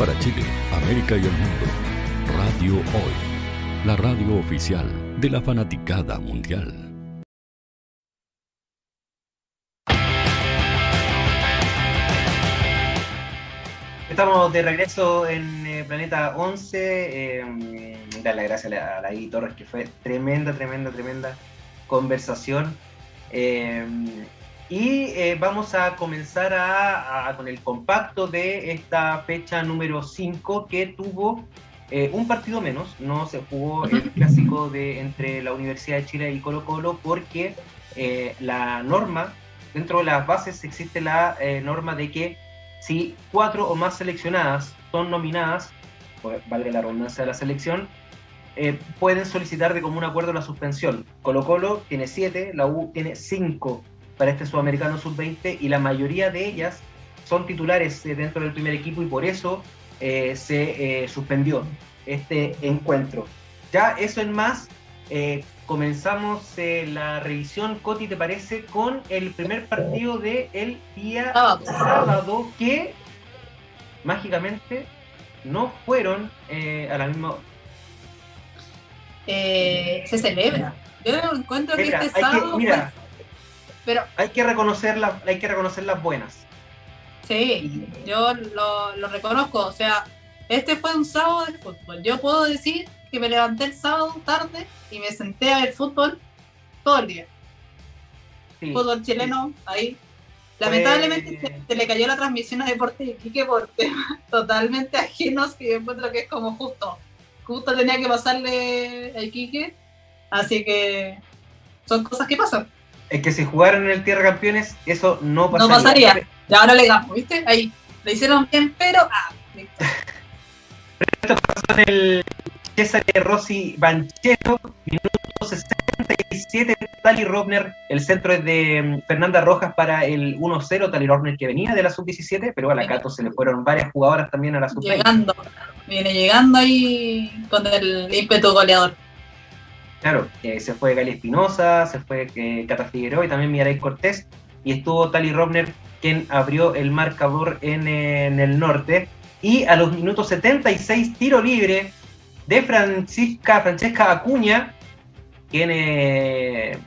para Chile, América y el mundo. Radio Hoy, la radio oficial de la fanaticada mundial. Estamos de regreso en eh, Planeta 11. Eh, dar las gracias a la, Torres, que fue tremenda, tremenda, tremenda conversación. Eh, y eh, vamos a comenzar a, con el compacto de esta fecha número 5 que tuvo eh, un partido menos. No se jugó el clásico de entre la Universidad de Chile y Colo Colo porque eh, la norma dentro de las bases existe la eh, norma de que si cuatro o más seleccionadas son nominadas, pues, valga la redundancia de la selección, eh, pueden solicitar de común acuerdo la suspensión. Colo Colo tiene siete, la U tiene cinco para este sudamericano sub-20 y la mayoría de ellas son titulares eh, dentro del primer equipo y por eso eh, se suspendió este encuentro. Ya eso en más, comenzamos la revisión, Coti, ¿te parece? Con el primer partido del el día sábado que mágicamente no fueron a la misma eh, se celebra. Yo encuentro que este sábado. mira, pero, hay que reconocer hay que reconocer las buenas. Sí, yo lo, lo, reconozco. O sea, este fue un sábado de fútbol. Yo puedo decir que me levanté el sábado tarde y me senté a ver fútbol todo el día. Fútbol chileno, ahí. Lamentablemente se, le cayó la transmisión a Deportes de Quique por temas totalmente ajenos que yo encuentro que es como justo justo tenía que pasarle a Iquique, así que son cosas que pasan. Es que si jugaran en el Tierra Campeones, eso no pasaría. No pasaría. Y ahora le damos, ¿viste? Ahí. Le hicieron bien, pero. Ah, listo. Esto pasó en el César Rossi Banchero, minuto 67. Tali Robner, el centro es de mm, Fernanda Rojas para el 1-0. Tali Robner que venía de la sub-17, pero a la Cato se le fueron varias jugadoras también a la sub-20. Llegando viene llegando ahí con el ímpetu goleador. Claro, eh, se fue Gali Espinosa, se fue eh, Cata Figueroa y también Mirai Cortés, y estuvo Tali Robner quien abrió el marcador en, el norte. Y a los minutos 76, tiro libre de Francisca, Francesca Acuña, quien eh,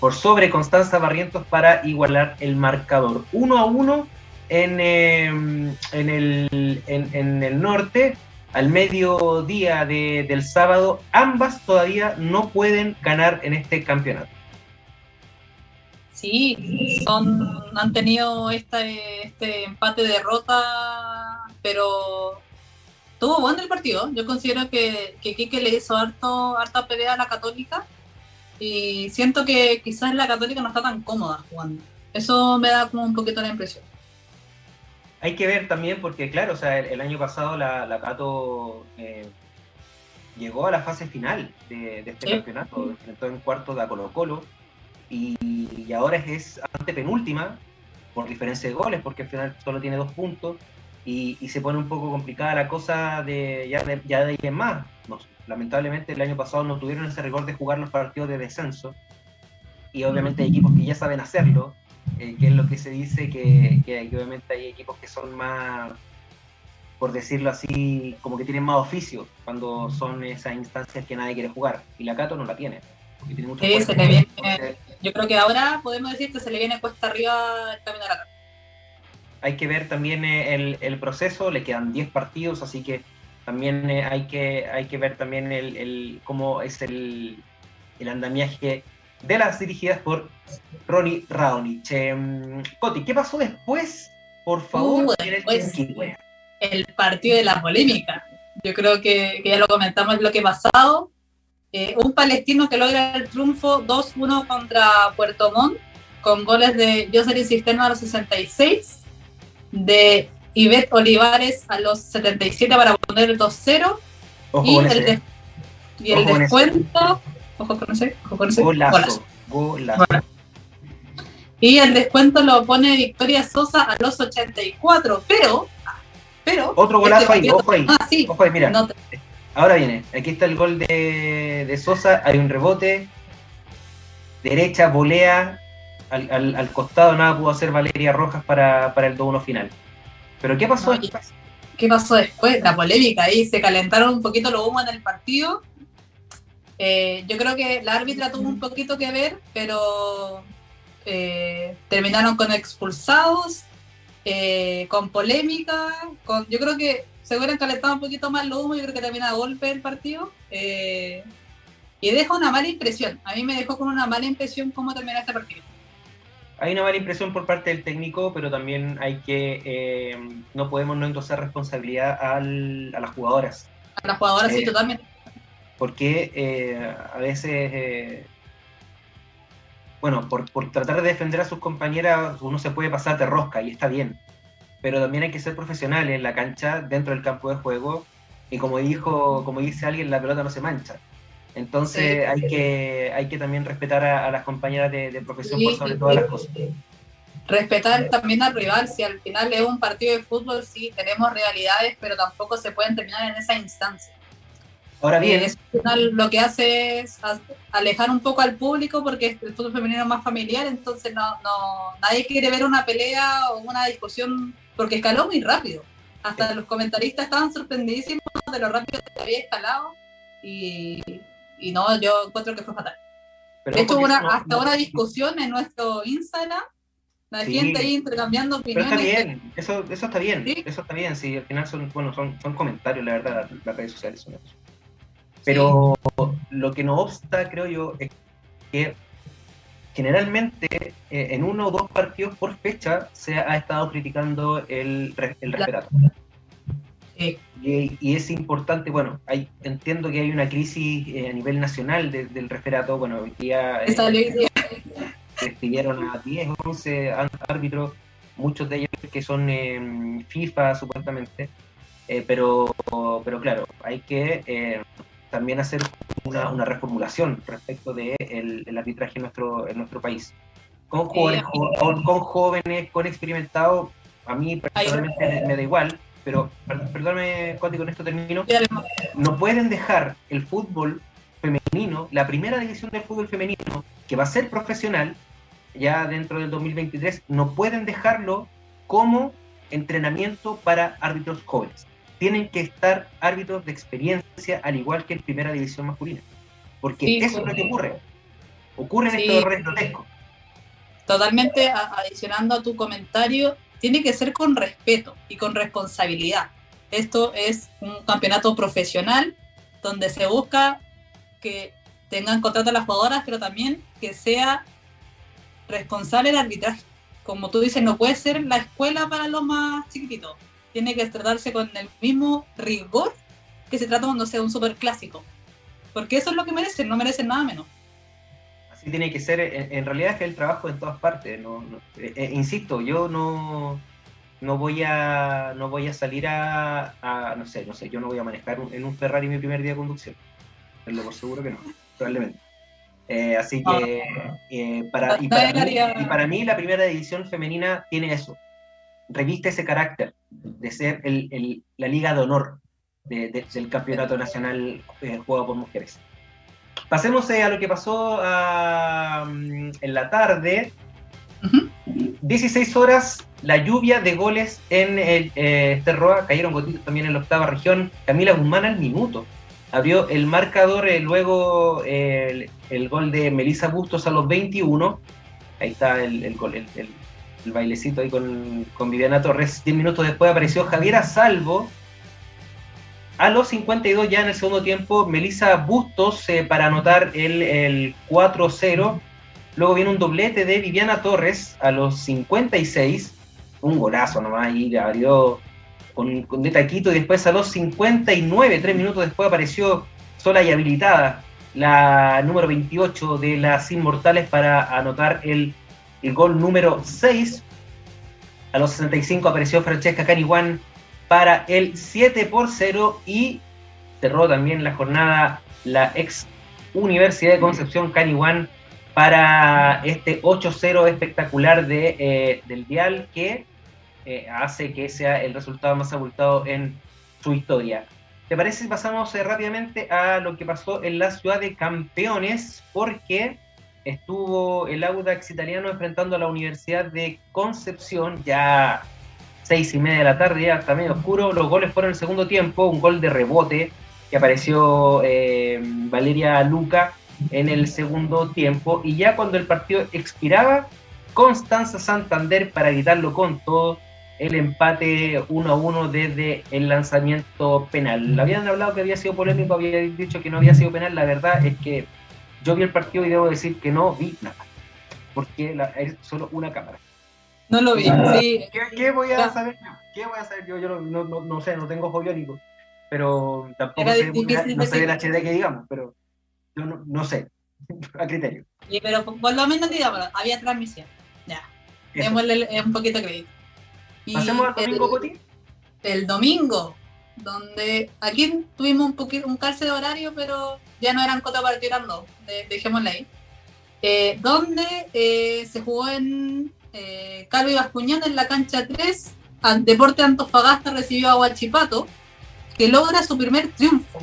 por sobre Constanza Barrientos para igualar el marcador. 1 a 1 en, en, el, en el norte al mediodía del sábado, ambas todavía no pueden ganar en este campeonato. Sí, son, han tenido este, este empate derrota, pero tuvo bueno el partido. Yo considero que, que Quique le hizo harto, harta pelea a la Católica y siento que quizás la Católica no está tan cómoda jugando. Eso me da como un poquito la impresión hay que ver también, porque claro, o sea, el, año pasado la, la Cato eh, llegó a la fase final de, este campeonato, enfrentó en cuarto de Colo Colo, y, ahora es ante penúltima por diferencia de goles, porque al final solo tiene dos puntos, y, se pone un poco complicada la cosa de ya de, ya de ahí en más. lamentablemente el año pasado no tuvieron ese rigor de jugar los partidos de descenso, y obviamente hay equipos que ya saben hacerlo, eh, que es lo que se dice que, obviamente hay equipos que son más, por decirlo así, como que tienen más oficio cuando son esas instancias que nadie quiere jugar. Y la Cato no la tiene. yo creo que ahora podemos decir que se le viene cuesta arriba el camino a la Cato. Hay que ver también eh, el, proceso, le quedan 10 partidos, así que también eh, hay, que, hay que ver también el, cómo es el, el andamiaje de las dirigidas por Ronnie Raonich. Em, Coti, ¿qué pasó después? Por favor, uh, el partido de la polémica. Yo creo que, ya lo comentamos lo que pasado. Eh, un palestino que logra el triunfo 2-1 contra Puerto Montt, con goles de Jocelyn Cisterna a los 66, de Ivette Olivares a los 77 para poner el 2-0, y, el, y el descuento Ojo con ese, ojo con ese. Golazo. Golazo. Y el descuento lo pone Victoria Sosa a los 84, pero. pero Otro golazo ahí, ojo ahí. Ah, sí. Ojo ahí, mira. Ahora viene, aquí está el gol de, de Sosa, hay un rebote, derecha, volea, al, al, al, costado nada pudo hacer Valeria Rojas para, para el 2-1 final. Pero ¿qué pasó después? ¿Qué pasó después? La polémica ahí, se calentaron un poquito los humos en el partido eh, yo creo que la árbitra tuvo un poquito que ver, pero eh, terminaron con expulsados, eh, con polémica, con, yo creo que se hubieran calentado un poquito más lo humo, yo creo que termina a golpe el partido. y deja una mala impresión. A mí me dejó con una mala impresión cómo termina este partido. Hay una mala impresión por parte del técnico, pero también hay que, no podemos no endosar responsabilidad a las jugadoras. A las jugadoras, sí, totalmente porque eh, a veces, eh, bueno, por, por tratar de defender a sus compañeras uno se puede pasar de rosca y está bien, pero también hay que ser profesional en la cancha, dentro del campo de juego, y como dijo, como dice alguien, la pelota no se mancha. Entonces hay, que, hay que también respetar a, las compañeras de, profesión por sobre todas las cosas. Respetar también al rival, si al final es un partido de fútbol, sí, tenemos realidades, pero tampoco se pueden terminar en esa instancia. Ahora bien, al final lo que hace es alejar un poco al público porque el fútbol femenino es más familiar, entonces no, no, nadie quiere ver una pelea o una discusión porque escaló muy rápido. Hasta los comentaristas estaban sorprendidísimos de lo rápido que había escalado y, y no, yo encuentro que fue fatal. de hecho, una, hasta una discusión en nuestro Instagram, la gente ahí intercambiando opiniones. Pero está bien, eso, eso está bien, eso está bien, sí, al final son, bueno, son, son comentarios, la verdad, las, redes sociales son eso. Pero lo que no obsta, creo yo, es que generalmente eh, en uno o dos partidos por fecha se ha estado criticando el, el referato. Y, es importante, bueno, hay, entiendo que hay una crisis eh, a nivel nacional del referato, bueno, hoy día eh, despidieron a 10, 11 árbitros, muchos de ellos que son eh, FIFA supuestamente, pero, pero claro, hay que también hacer una, una, reformulación respecto del de el arbitraje en nuestro, en nuestro país. Con jóvenes, con, con jóvenes, con experimentados, a mí personalmente me da igual, pero perdóname, Coti, con esto termino. No pueden dejar el fútbol femenino, la primera división del fútbol femenino, que va a ser profesional ya dentro del 2023, no pueden dejarlo como entrenamiento para árbitros jóvenes. Tienen que estar árbitros de experiencia, al igual que en primera división masculina. Porque eso es lo que ocurre. Ocurre en estos errores grotescos. Totalmente adicionando a tu comentario, tiene que ser con respeto y con responsabilidad. Esto es un campeonato profesional donde se busca que tengan contrato a las jugadoras, pero también que sea responsable el arbitraje. Como tú dices, no puede ser la escuela para los más chiquititos. Tiene que tratarse con el mismo rigor que se trata cuando sea un super clásico. Porque eso es lo que merecen, no merecen nada menos tiene que ser, en, realidad es que el trabajo en todas partes, no, eh, eh, insisto, yo no, no voy a no voy a salir a, no sé, no sé, yo no voy a manejar en un Ferrari mi primer día de conducción, lo por seguro que no, probablemente. Eh, así que para, y para, mí, la primera división femenina tiene eso, reviste ese carácter de ser el, la liga de honor del campeonato nacional jugado por mujeres. Pasemos eh, a lo que pasó mm, en la tarde. 16 horas, la lluvia de goles en el eh, Terroa, cayeron gotitos también en la octava región. Camila Guzmán al minuto. Abrió el marcador, eh, luego el, gol de Melissa Bustos a los 21. Ahí está el, gol, el, bailecito ahí con, con Viviana Torres. 10 minutos después apareció Javiera Salvo a los 52 ya en el segundo tiempo, Melissa Bustos eh, para anotar el, 4-0. Luego viene un doblete de Viviana Torres a los 56. Un golazo nomás y abrió con, con de taquito. Y después a los 59, tres minutos después apareció sola y habilitada la número 28 de las Inmortales para anotar el, el gol número 6. A los 65 apareció Francesca Caniwan para el 7 por 0 y cerró también la jornada la ex Universidad de Concepción Caniwan para este 8-0 espectacular de, eh, del Vial que eh, hace que sea el resultado más abultado en su historia. ¿Te parece si pasamos eh, rápidamente a lo que pasó en la ciudad de Campeones? Porque estuvo el Audax italiano enfrentando a la Universidad de Concepción, ya seis y media de la tarde, ya está medio oscuro. Los goles fueron el segundo tiempo, un gol de rebote que apareció eh, Valeria Luca en el segundo tiempo. Y ya cuando el partido expiraba, Constanza Santander para evitarlo con todo el empate 1 a 1 desde el lanzamiento penal. Habían hablado que había sido polémico, había dicho que no había sido penal. La verdad es que yo vi el partido y debo decir que no vi nada, porque es solo una cámara. No lo vi, sí. ¿Qué, voy a saber? ¿Qué voy a saber? Yo, yo no, no, no, sé, no tengo ojo pero tampoco sé, no sé del HD que digamos, pero yo no, no sé. a criterio. Sí, pero por lo menos, digamos, había transmisión. Ya. Démosle un poquito de crédito. ¿Pasemos al domingo, Coti? El domingo, donde aquí tuvimos un poquito un calce de horario, pero ya no eran cota para tirar de, dejémosle ahí. Eh, donde eh, se jugó en eh, Calvo Bascuñán en la cancha 3, Deporte Antofagasta recibió a Huachipato, que logra su primer triunfo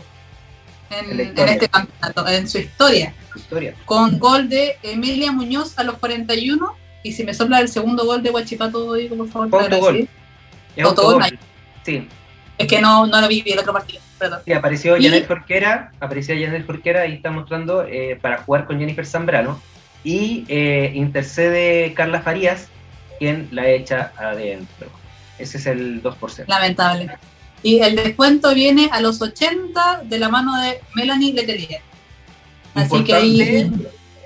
en, este campeonato, en su historia, historia, con gol de Emilia Muñoz a los 41, y si me sopla el segundo gol de Huachipato, digo por favor. Autogol. Autogol. Sí. Es que no, no lo vi el otro partido, perdón. Sí, apareció Janet Jorquera, apareció Janet Jorquera y está mostrando eh, para jugar con Jennifer Zambrano. Y eh, intercede Carla Farías, quien la echa adentro. Ese es el 2 por 0. Lamentable. Y el descuento viene a los 80 de la mano de Melanie Letelier. Así que ahí.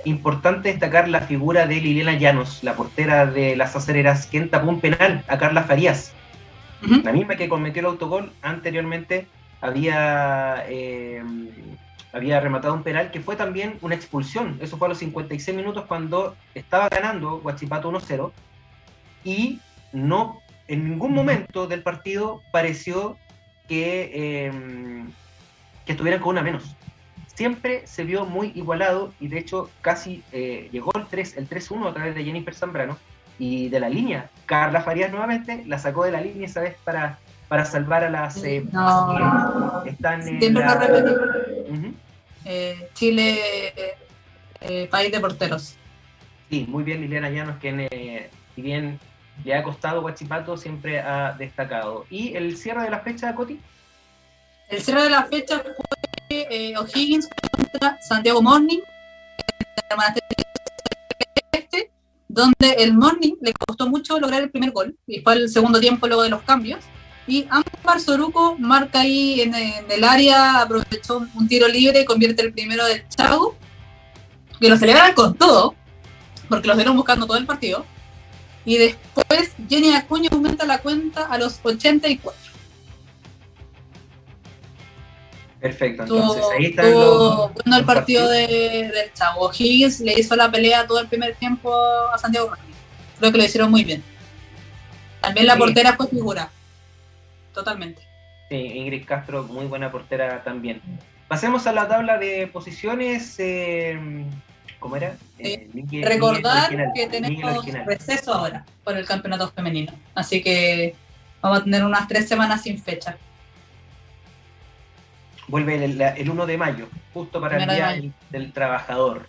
Importante destacar la figura de Liliana Llanos, la portera de las acereras, quien tapó un penal a Carla Farías. La misma que cometió el autogol anteriormente había, eh, había rematado un penal que fue también una expulsión. Eso fue a los 56 minutos cuando estaba ganando Guachipato 1-0 y no en ningún momento del partido pareció que, em, que estuvieran con una menos. Siempre se vio muy igualado y de hecho casi eh, llegó el 3 el 3-1 a través de Jennifer Zambrano y de la línea. Carla Farías nuevamente la sacó de la línea esa vez para, para salvar a las eh, no. están en eh, Chile, país de porteros. Sí, muy bien Liliana Llanos, que si bien le ha costado Guachipato, siempre ha destacado. ¿Y el cierre de la fecha, Coti? El cierre de la fecha fue eh, O'Higgins contra Santiago Morning, este, donde el Morning le costó mucho lograr el primer gol, y fue el segundo tiempo luego de los cambios. Y Ampar Soruco marca ahí en, el área, aprovechó un tiro libre, convierte el primero del Chago, que lo celebran con todo, porque los dieron buscando todo el partido. Y después Jenny Acuña aumenta la cuenta a los 84. Perfecto, entonces ahí está bueno el partido de, del Chavo. Higgins le hizo la pelea todo el primer tiempo a Santiago Martínez. Creo que lo hicieron muy bien. También la portera fue figura. Totalmente. Sí, Ingrid Castro, muy buena portera también. Pasemos a la tabla de posiciones. Eh, ¿Cómo era? Eh, recordar que tenemos receso ahora por el campeonato femenino. Así que vamos a tener unas tres semanas sin fecha. Vuelve el, 1 de mayo, justo para el Día del Trabajador.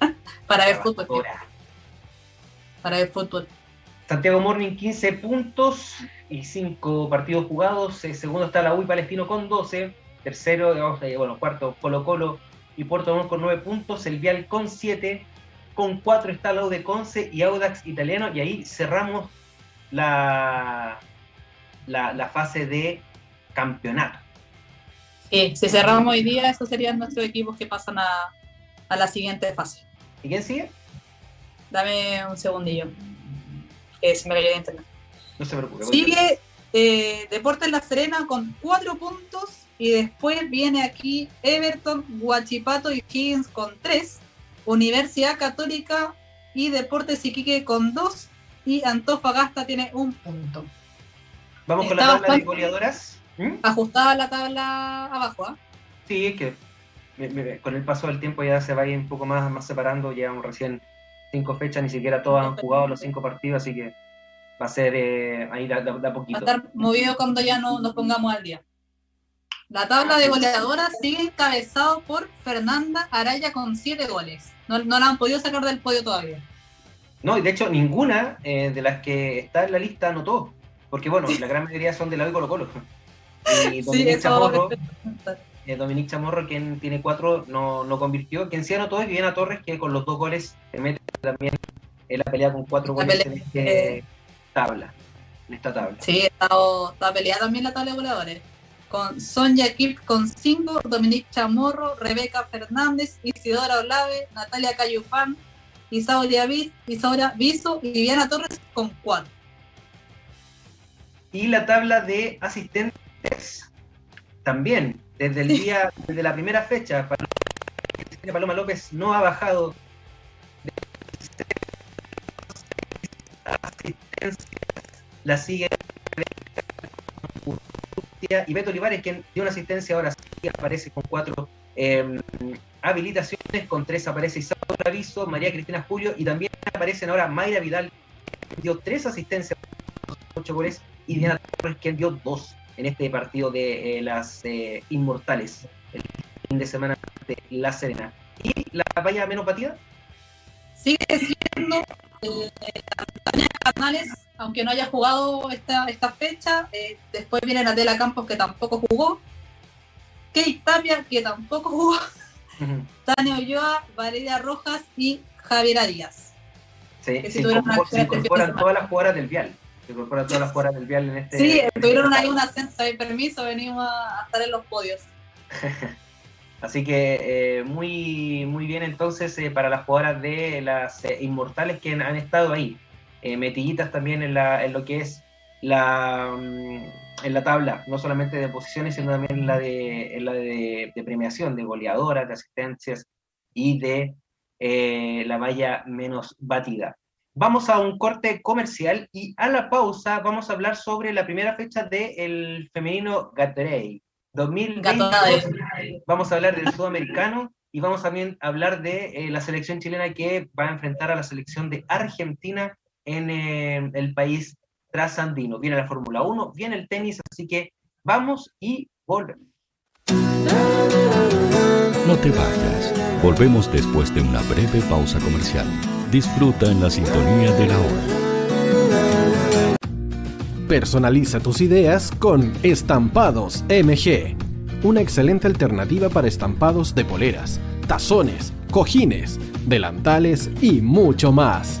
para ver fútbol. Para ver fútbol. Santiago Morning 15 puntos y 5 partidos jugados. Eh, segundo está la UI Palestino con 12. Tercero, eh, bueno, cuarto Colo Colo y Puerto Montt con 9 puntos, el Vial con 7, con 4 está la de Conce y Audax Italiano, y ahí cerramos la, la, fase de campeonato. Sí, si cerramos hoy día, esos serían nuestros equipos que pasan a, la siguiente fase. ¿Y quién sigue? Dame un segundillo, que se me cayó de internet. No se preocupe. Sigue eh, Deportes La Serena con 4 puntos y después viene aquí Everton, Guachipato y Higgins con 3. Universidad Católica y Deportes Iquique con 2. Y Antofagasta tiene un punto. Vamos con la tabla de goleadoras. ¿Mm? Ajustada la tabla abajo, ¿ah? Sí, es que con el paso del tiempo ya se va a ir un poco más, más separando. Llevamos recién cinco fechas, ni siquiera todas han jugado los cinco partidos, así que va a ser eh, ahí da, poquito. Va a estar movido cuando ya no, nos pongamos al día. La tabla de goleadoras sigue encabezado por Fernanda Araya con 7 goles. No, la han podido sacar del podio todavía. No, y de hecho ninguna eh, de las que está en la lista anotó. Porque bueno, la gran mayoría son de la de Colo Colo. Y Dominique Chamorro, eh, Dominique Chamorro, quien tiene 4, no, no convirtió. Quien sí anotó es Viviana Torres, que con los dos goles se mete también en la pelea con 4 goles en esta tabla. En esta tabla. Sí, está, está peleada también la tabla de goleadores con Sonia Kip con 5, Dominique Chamorro, Rebeca Fernández, Isidora Olave, Natalia Cayufán, Isaura Viso y Viviana Torres con 4. Y la tabla de asistentes también, desde el día, desde la primera fecha, Paloma López no ha bajado la sigue y Beto Olivares, quien dio una asistencia ahora sí aparece con cuatro em, habilitaciones, con tres aparece Isaura Aviso, María Cristina Julio y también aparecen ahora Mayra Vidal, quien dio tres asistencias, ocho goles, y Diana Torres, quien dio dos en este partido de eh, las eh, Inmortales, el fin de semana de La Serena. ¿Y la valla menos batida? Sigue siendo eh, Canales, aunque no haya jugado esta, esta fecha. Eh, después viene Natela Campos, que tampoco jugó. Kate Tapia, que tampoco jugó. Tania Ulloa, Valeria Rojas y Javier Arias. Sí, se, incorporan todas las jugadoras del Vial. Se incorporan todas las jugadoras del Vial en este. Sí, tuvieron ahí un ascenso de permiso, venimos a estar en los podios. Así que eh, muy, muy bien entonces eh, para las jugadoras de las eh, inmortales que han, estado ahí. Metillitas también en, la, en lo que es la, mm, en la tabla, no solamente de posiciones, sino también en la de, en la de, premiación, de goleadoras, de asistencias y de la valla menos batida. Vamos a un corte comercial y a la pausa vamos a hablar sobre la primera fecha del femenino Gatorade 2020 vamos a hablar del sudamericano y vamos también a hablar de eh, la selección chilena que va a enfrentar a la selección de Argentina en eh, el país trasandino. Viene la Fórmula 1, viene el tenis, así que vamos y volvemos. No te vayas. Volvemos después de una breve pausa comercial. Disfruta en la sintonía de la hora. Personaliza tus ideas con Estampados MG, una excelente alternativa para estampados de poleras, tazones, cojines, delantales y mucho más.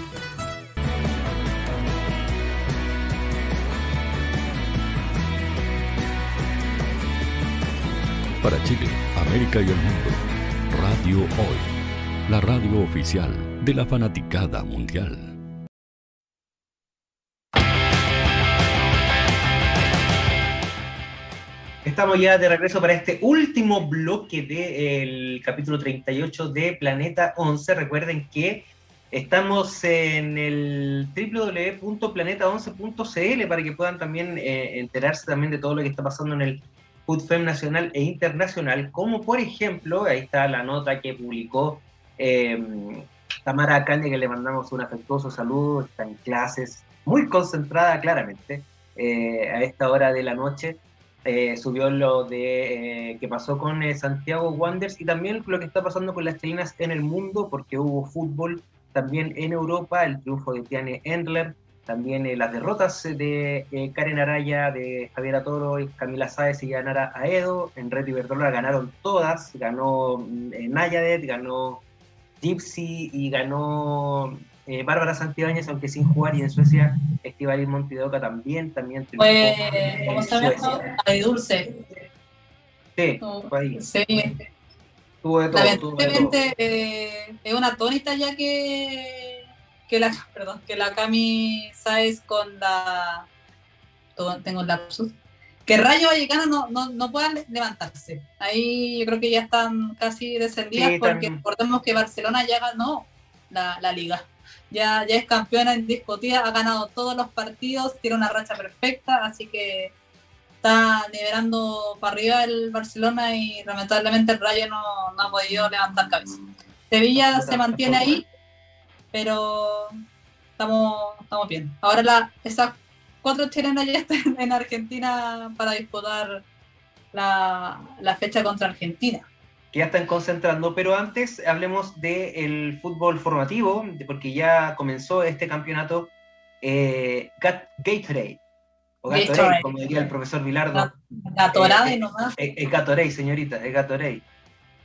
Para Chile, América y el mundo, Radio Hoy, la radio oficial de la fanaticada mundial. Estamos ya de regreso para este último bloque del capítulo 38 de Planeta 11. Recuerden que estamos en el www.planeta11.cl para que puedan también eh, enterarse también de todo lo que está pasando en el FUTFEM nacional e internacional, como por ejemplo, ahí está la nota que publicó eh, Tamara Acande, que le mandamos un afectuoso saludo, está en clases, muy concentrada claramente eh, a esta hora de la noche. Eh, subió lo de eh, que pasó con eh, Santiago Wanderers y también lo que está pasando con las chilenas en el mundo, porque hubo fútbol también en Europa, el triunfo de Tiane Endler, también eh, las derrotas de eh, Karen Araya, de Javiera Toro, y Camila Sáez y Yanara Aedo. En Red Iberdrola ganaron todas, ganó eh, Nayadet, ganó Gypsy y ganó eh, Bárbara Santibáñez, aunque sin jugar, y en Suecia Estivali Montidoca también, también Fue, ¿cómo se llama? Dulce. Sí, fue ahí. Sí. Tuvo de todo, tuvo de todo. Lamentablemente eh, es una tónica ya que, que la perdón, que la Cami Sáez con la tengo lapsus que Rayo Vallecano no, no, no puedan levantarse. Ahí yo creo que ya están casi descendidas Sí, porque están- recordemos que Barcelona ya ganó la, la liga. Ya, ya es campeona indiscutida, ha ganado todos los partidos, tiene una racha perfecta, así que está nivelando para arriba el Barcelona y lamentablemente el Rayo no, no ha podido levantar cabeza. Sevilla se mantiene ahí, pero estamos, estamos bien. Ahora la, esas cuatro chilenas ya están en Argentina para disputar la, la fecha contra Argentina. que ya están concentrando, pero antes hablemos del fútbol formativo, de- porque ya comenzó este campeonato eh, Gat- Gatorade, o Gatorade, Gatorade. como diría el profesor Vilardo. Gatorade Eh, nomás. eh, Gatorade, señorita, es Gatorade.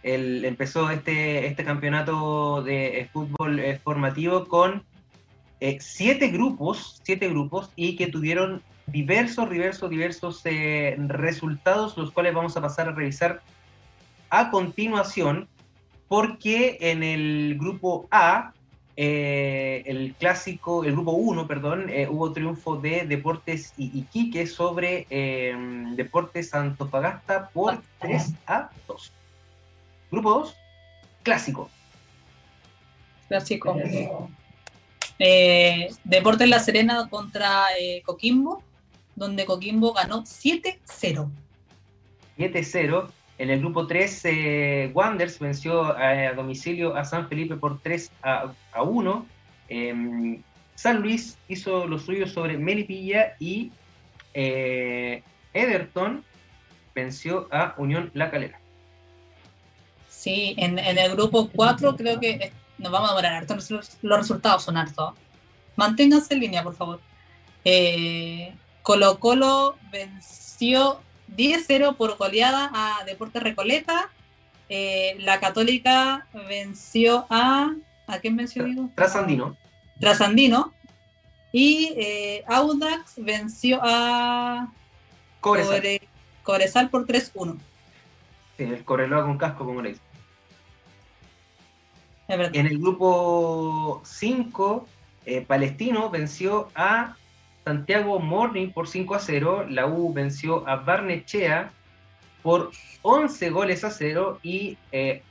El, empezó este, este campeonato de fútbol formativo con siete grupos, siete grupos, y que tuvieron diversos, diversos, diversos resultados, los cuales vamos a pasar a revisar a continuación, porque en el grupo A eh, el clásico, el grupo 1, perdón, eh, hubo triunfo de Deportes Iquique sobre Deportes Antofagasta por 3 a 2. Grupo 2, clásico. Clásico. Eh, Deportes La Serena contra Coquimbo, donde Coquimbo ganó 7-0. 7-0. En el grupo 3, eh, Wanders venció a, domicilio a San Felipe por 3 a, 1. Em, San Luis hizo lo suyo sobre Melipilla y eh, Everton venció a Unión La Calera. Sí, en, el grupo 4 creo que nos vamos a demorar harto. Los, resultados son hartos. Manténganse en línea, por favor. Eh, Colo Colo venció 10-0 por goleada a Deportes Recoleta. Eh, la Católica venció a. ¿A quién venció, digo? Trasandino. Trasandino. Y eh, Audax venció a. Cobresal. Cobresal por 3-1. Sí, el Correloa con casco, como le En el grupo 5, eh, Palestino venció a Santiago Morning por 5 a 0, la U venció a Barnechea por 11 goles a 0 y eh,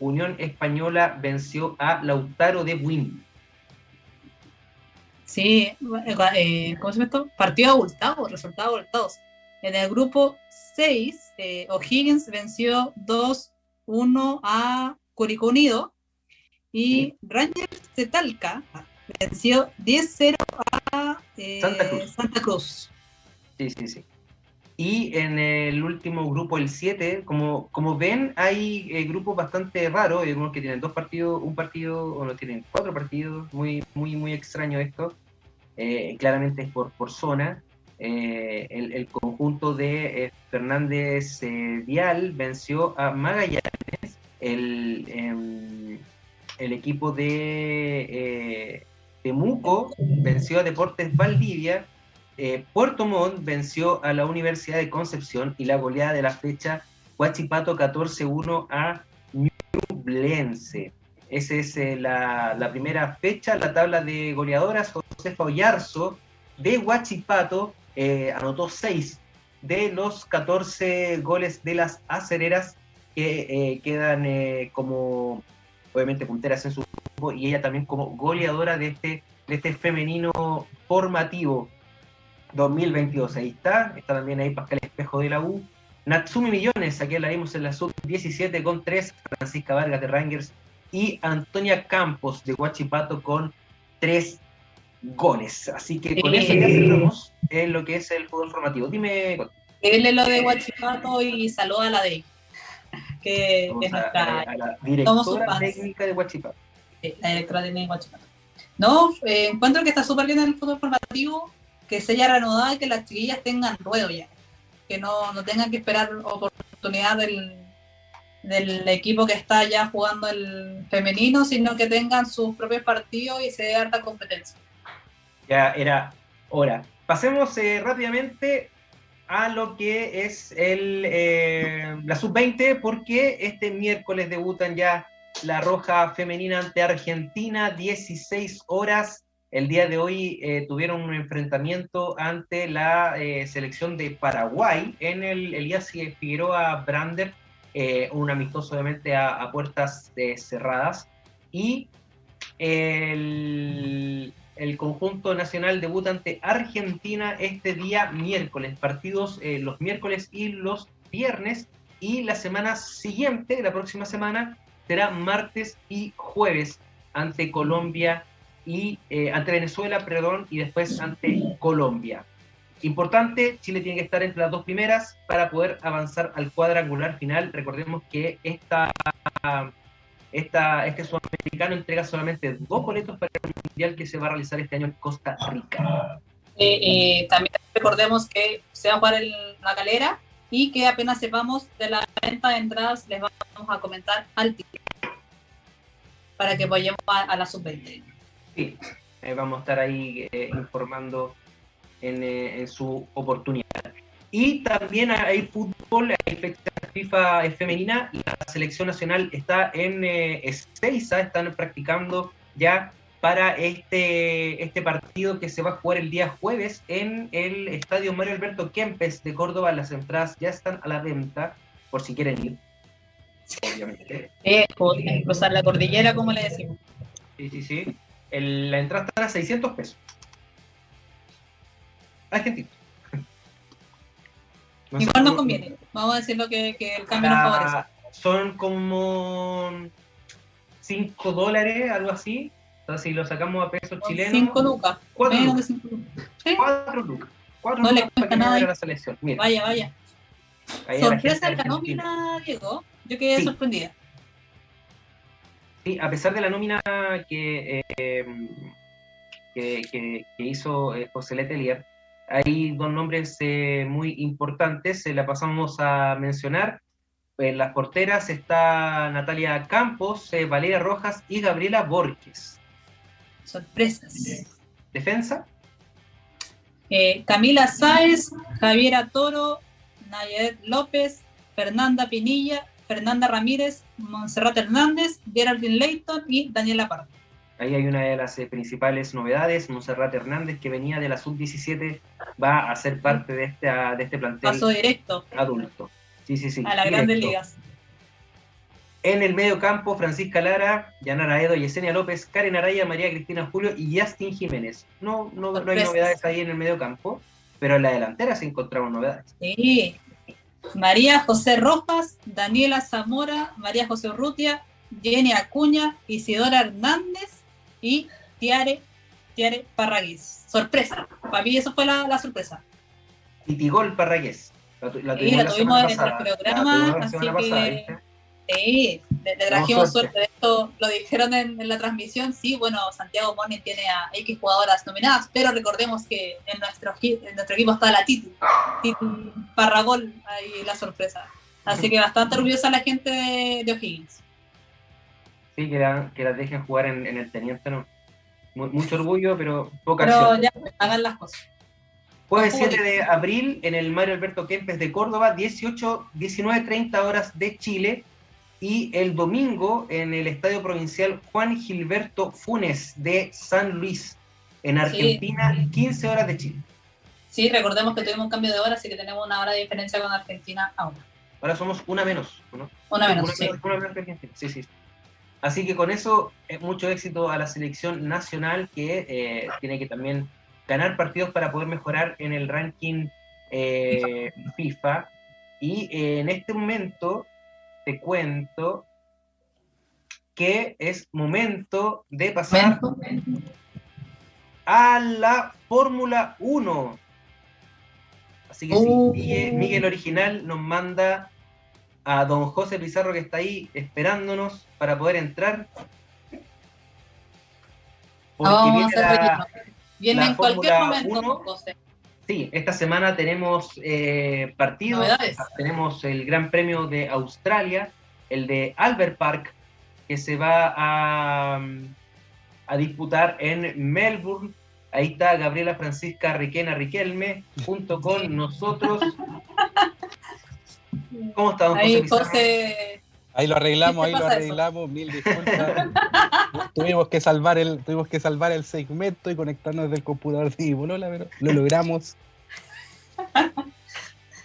Unión Española venció a Lautaro de Win. Sí, eh, ¿cómo se llama esto? Partido abultado, resultados abultados. En el grupo 6, eh, O'Higgins venció 2-1 a Curicó Unido y Rangers de Talca venció 10-0 a eh, Santa, Cruz. Sí, sí, sí. Y en el último grupo, el 7, como, como ven, hay eh, grupos bastante raros, hay algunos que tienen dos partidos, un partido, o no tienen cuatro partidos, muy, muy, muy extraño esto. Eh, claramente es por, por zona. el, conjunto de Fernández Vial venció a Magallanes, el, em, el equipo de Temuco venció a Deportes Valdivia, eh, Puerto Montt venció a la Universidad de Concepción y la goleada de la fecha Huachipato 14-1 a Ñublense. Esa es eh, la, primera fecha, la tabla de goleadoras. José Oyarzo de Huachipato eh, anotó 6 de los 14 goles de las acereras que quedan como obviamente punteras en su grupo, y ella también como goleadora de este, de este femenino formativo 2022. Ahí está, está también ahí Pascal Espejo de la U. Natsumi Millones, aquí la vimos en la sub-17 con 3, Francisca Vargas de Rangers y Antonia Campos de Huachipato con 3 goles. Así que con eso ya cerramos en lo que es el fútbol formativo. Dime. Dile lo de Huachipato y saluda a la de que, es nuestra. la directora técnica de Huachipato. la directora técnica de Huachipato. No, eh, encuentro que está súper bien el fútbol formativo, que se haya reanudado y que las chiquillas tengan ruedo ya. Que no, no tengan que esperar oportunidad del, del equipo que está ya jugando el femenino, sino que tengan sus propios partidos y se dé harta competencia. Ya era hora. Pasemos eh, rápidamente a lo que es el, eh, la sub-20, porque este miércoles debutan ya la Roja Femenina ante Argentina, 16 horas. El día de hoy eh, tuvieron un enfrentamiento ante la eh, selección de Paraguay en el Elías Figueroa Brander, un amistoso obviamente a, a puertas cerradas. Y el, el conjunto nacional debuta ante Argentina este día miércoles. Partidos eh, los miércoles y los viernes. Y la semana siguiente, la próxima semana, será martes y jueves ante Colombia y eh, ante Venezuela, perdón, y después ante Colombia. Importante, Chile tiene que estar entre las dos primeras para poder avanzar al cuadrangular final. Recordemos que esta esta, este sudamericano entrega solamente dos boletos para el mundial que se va a realizar este año en Costa Rica. Eh, eh, también recordemos que se va a jugar en la calera y que apenas sepamos de la venta de entradas les vamos a comentar al tiro para que apoyemos a, la sub-20. Sí, eh, vamos a estar ahí eh, informando en, eh, en, su oportunidad. Y también hay fútbol, hay fecha FIFA femenina, la selección nacional está en Ezeiza, están practicando ya para este, este partido que se va a jugar el día jueves en el Estadio Mario Alberto Kempes de Córdoba. Las entradas ya están a la venta, por si quieren ir. Obviamente. Eh, cruzar la cordillera, como le decimos. Sí, sí, sí. la entrada está a 600 pesos. Argentino. No Igual nos conviene. Vamos a decir lo que, que el cambio nos favorece. Son como 5 dólares, algo así, entonces, si lo sacamos a pesos chilenos. 5 lucas. 4 lucas. 4 lucas. 4 no lucas para que nada la selección. Mira. Vaya, vaya. Sorpresa de la nómina, Diego. Yo quedé sí. sorprendida. Sí, a pesar de la nómina que, eh, que, que, que, hizo eh, José Letelier, hay dos nombres eh, muy importantes, se la pasamos a mencionar. En las porteras está Natalia Campos, eh, Valeria Rojas y Gabriela Borges sorpresas. ¿Defensa? Eh, Camila Sáez, Javiera Toro, Nayadet López, Fernanda Pinilla, Fernanda Ramírez, Monserrat Hernández, Geraldine Leighton y Daniela Pardo. Ahí hay una de las eh, principales novedades, Monserrat Hernández, que venía de la sub-17, va a ser parte de este, de este plantel. Paso directo. Adulto. Sí, sí, sí. A las grandes ligas. En el medio campo, Francisca Lara, Yanara Edo, Yesenia López, Karen Araya, María Cristina Julio y Justin Jiménez. No, no, no hay novedades ahí en el medio campo, pero en la delantera se encontraron novedades. Sí. María José Rojas, Daniela Zamora, María José Urrutia, Jenny Acuña, Isidora Hernández y Tiare, Tiare Parragués. Sorpresa. Para mí eso fue la, la sorpresa. Tigol Parragués. La, la, sí, la tuvimos en el programa, así que... Sí, le, trajimos suerte. Esto lo dijeron en, la transmisión. Sí, bueno, Santiago Moni tiene a X jugadoras nominadas, pero recordemos que en nuestro, en nuestro equipo está la Titi, Titi Parragol, ahí la sorpresa. Así que bastante orgullosa la gente de, O'Higgins. Sí, que la, que la dejen jugar en, el teniente, ¿no? Mucho orgullo, pero poca Pero ya, hagan las cosas. Jueves 7 de abril en el Mario Alberto Kempes de Córdoba, 18, 19, 30 horas de Chile y el domingo en el Estadio Provincial Juan Gilberto Funes de San Luis, en Argentina, 15 horas de Chile. Sí, recordemos que tuvimos un cambio de hora, así que tenemos una hora de diferencia con Argentina ahora. Ahora somos una menos, ¿no? Una menos, sí. Una menos que Argentina. Sí, sí. Así que con eso, es mucho éxito a la selección nacional que eh, tiene que también ganar partidos para poder mejorar en el ranking eh, FIFA. Y eh, en este momento te cuento que es momento de pasar a la Fórmula 1. Así que sí, uh. Miguel, Original nos manda a don José Pizarro que está ahí esperándonos para poder entrar. viene, en cualquier momento, José. Sí, esta semana tenemos eh, partidos. Tenemos el Gran Premio de Australia, el de Albert Park, que se va a, a disputar en Melbourne. Ahí está Gabriela Francisca Riquena Riquelme, junto con nosotros. ¿Cómo está, don Ahí, José, Ahí lo arreglamos, ahí lo arreglamos, mil disculpas. tuvimos que salvar el, tuvimos que salvar el segmento y conectarnos desde el computador de Ibolola, pero lo logramos.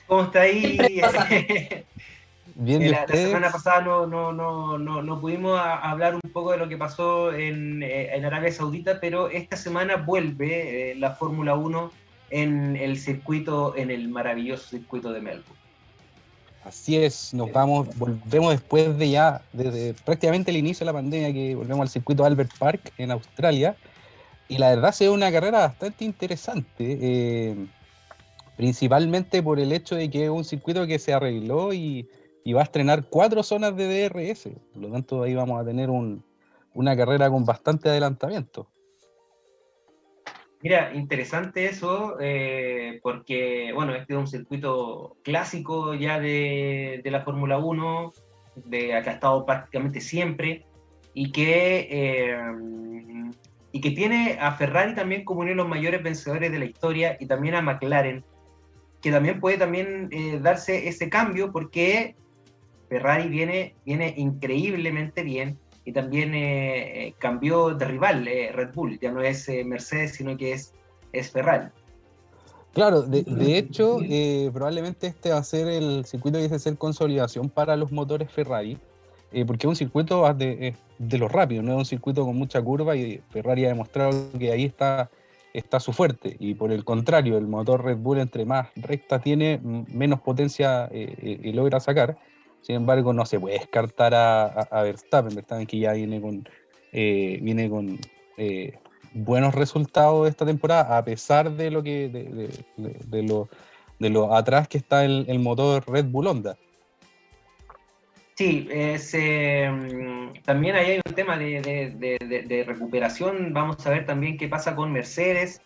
¿Cómo está ahí? Bien, la, la, semana pasada no, no, no, no, pudimos hablar un poco de lo que pasó en, eh, en Arabia Saudita, pero esta semana vuelve eh, la Fórmula 1 en el circuito, en el maravilloso circuito de Melbourne. Así es, nos vamos, volvemos después de ya, desde prácticamente el inicio de la pandemia, que volvemos al circuito Albert Park en Australia. Y la verdad se ve una carrera bastante interesante, eh, principalmente por el hecho de que es un circuito que se arregló y, va a estrenar cuatro zonas de DRS. Por lo tanto, ahí vamos a tener una carrera con bastante adelantamiento. Mira, interesante eso, eh, porque, bueno, este es un circuito clásico ya de, de la Fórmula 1, de que ha estado prácticamente siempre, y que, eh, y que tiene a Ferrari también como uno de los mayores vencedores de la historia, y también a McLaren, que también puede también eh, darse ese cambio, porque Ferrari viene, viene increíblemente bien, y también eh, eh, cambió de rival eh, Red Bull, ya no es Mercedes, sino que es, es Ferrari. Claro, de, de hecho, probablemente este va a ser el circuito que dice ser consolidación para los motores Ferrari, porque es un circuito de, de lo rápido, no es un circuito con mucha curva y Ferrari ha demostrado que ahí está, está su fuerte. Y por el contrario, el motor Red Bull entre más recta tiene, menos potencia logra sacar. Sin embargo, no se puede descartar a, Verstappen, Verstappen que ya viene con, eh, viene con eh, buenos resultados esta temporada, a pesar de lo que de, de, de, lo, atrás que está el, motor Red Bull Honda. Sí, eh, también ahí hay un tema de, recuperación. Vamos a ver también qué pasa con Mercedes,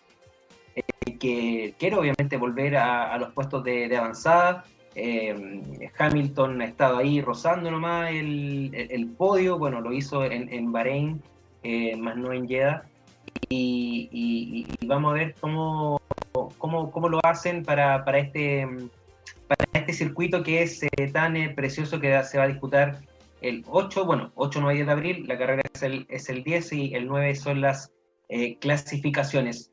eh, que quiere obviamente volver a los puestos de, avanzada. Eh, Hamilton ha estado ahí rozando nomás el, el, podio, bueno, lo hizo en, en Bahrein, eh, más no en Jeddah, y, y, y, vamos a ver cómo, cómo, cómo lo hacen para, para, este, para este circuito que es eh, tan eh, precioso que se va a disputar el 8, bueno, 8, 9 y 10 de abril, la carrera es el, es el 10 y el 9 son las eh, clasificaciones.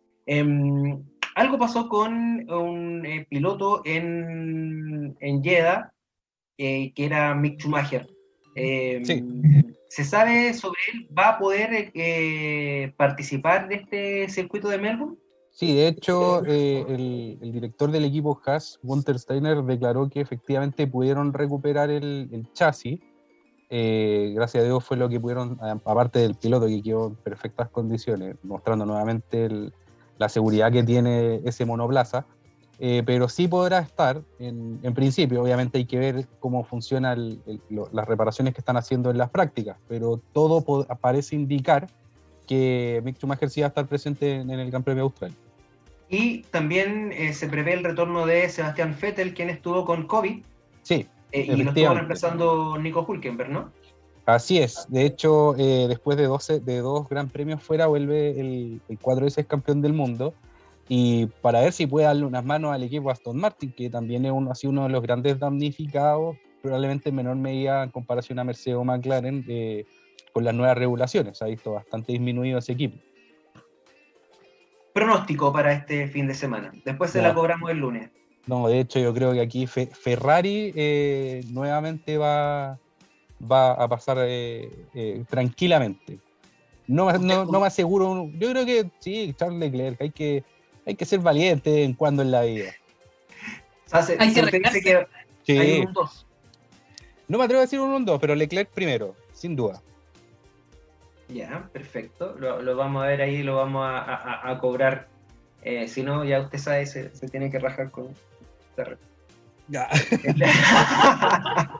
Em, algo pasó con un eh, piloto en, en Jeddah, eh, que era Mick Schumacher. Eh, sí. ¿Se sabe sobre él? ¿Va a poder eh, participar de este circuito de Melbourne? Sí, de hecho, el, el, director del equipo Haas, Gunther Steiner, declaró que efectivamente pudieron recuperar el, el chasis. gracias a Dios fue lo que pudieron, aparte del piloto que quedó en perfectas condiciones, mostrando nuevamente el, la seguridad que tiene ese monoplaza, eh, pero sí podrá estar, en, en, principio, obviamente hay que ver cómo funcionan las reparaciones que están haciendo en las prácticas, pero todo parece indicar que Mick Schumacher sí va a estar presente en, en el Gran Premio Austral. Y también eh, se prevé el retorno de Sebastián Vettel, quien estuvo con COVID. Sí. Eh, y lo estuvo reemplazando Nico Hulkenberg, ¿no? Así es, de hecho, eh, después de, 12, de dos gran premios fuera, vuelve el, el cuatro veces campeón del mundo. Y para ver si puede darle unas manos al equipo Aston Martin, que también es uno, ha sido uno de los grandes damnificados, probablemente en menor medida en comparación a Mercedes o McLaren, eh, con las nuevas regulaciones. Ha visto bastante disminuido ese equipo. Pronóstico para este fin de semana. Después se no. la cobramos el lunes. No, de hecho, yo creo que aquí Fe Ferrari eh, nuevamente va va a pasar eh, eh, tranquilamente. No, no, no, me aseguro, yo creo que sí, Charles Leclerc, hay que, hay que ser valiente en cuando en la vida. Hace, hay que, que sí. hay un 2. No me atrevo a decir un 1 2, pero Leclerc primero, sin duda. Ya, perfecto. Lo, lo, vamos a ver ahí, lo vamos a, a, a cobrar. Eh, si no, ya usted sabe, se, se tiene que rajar con. Ya.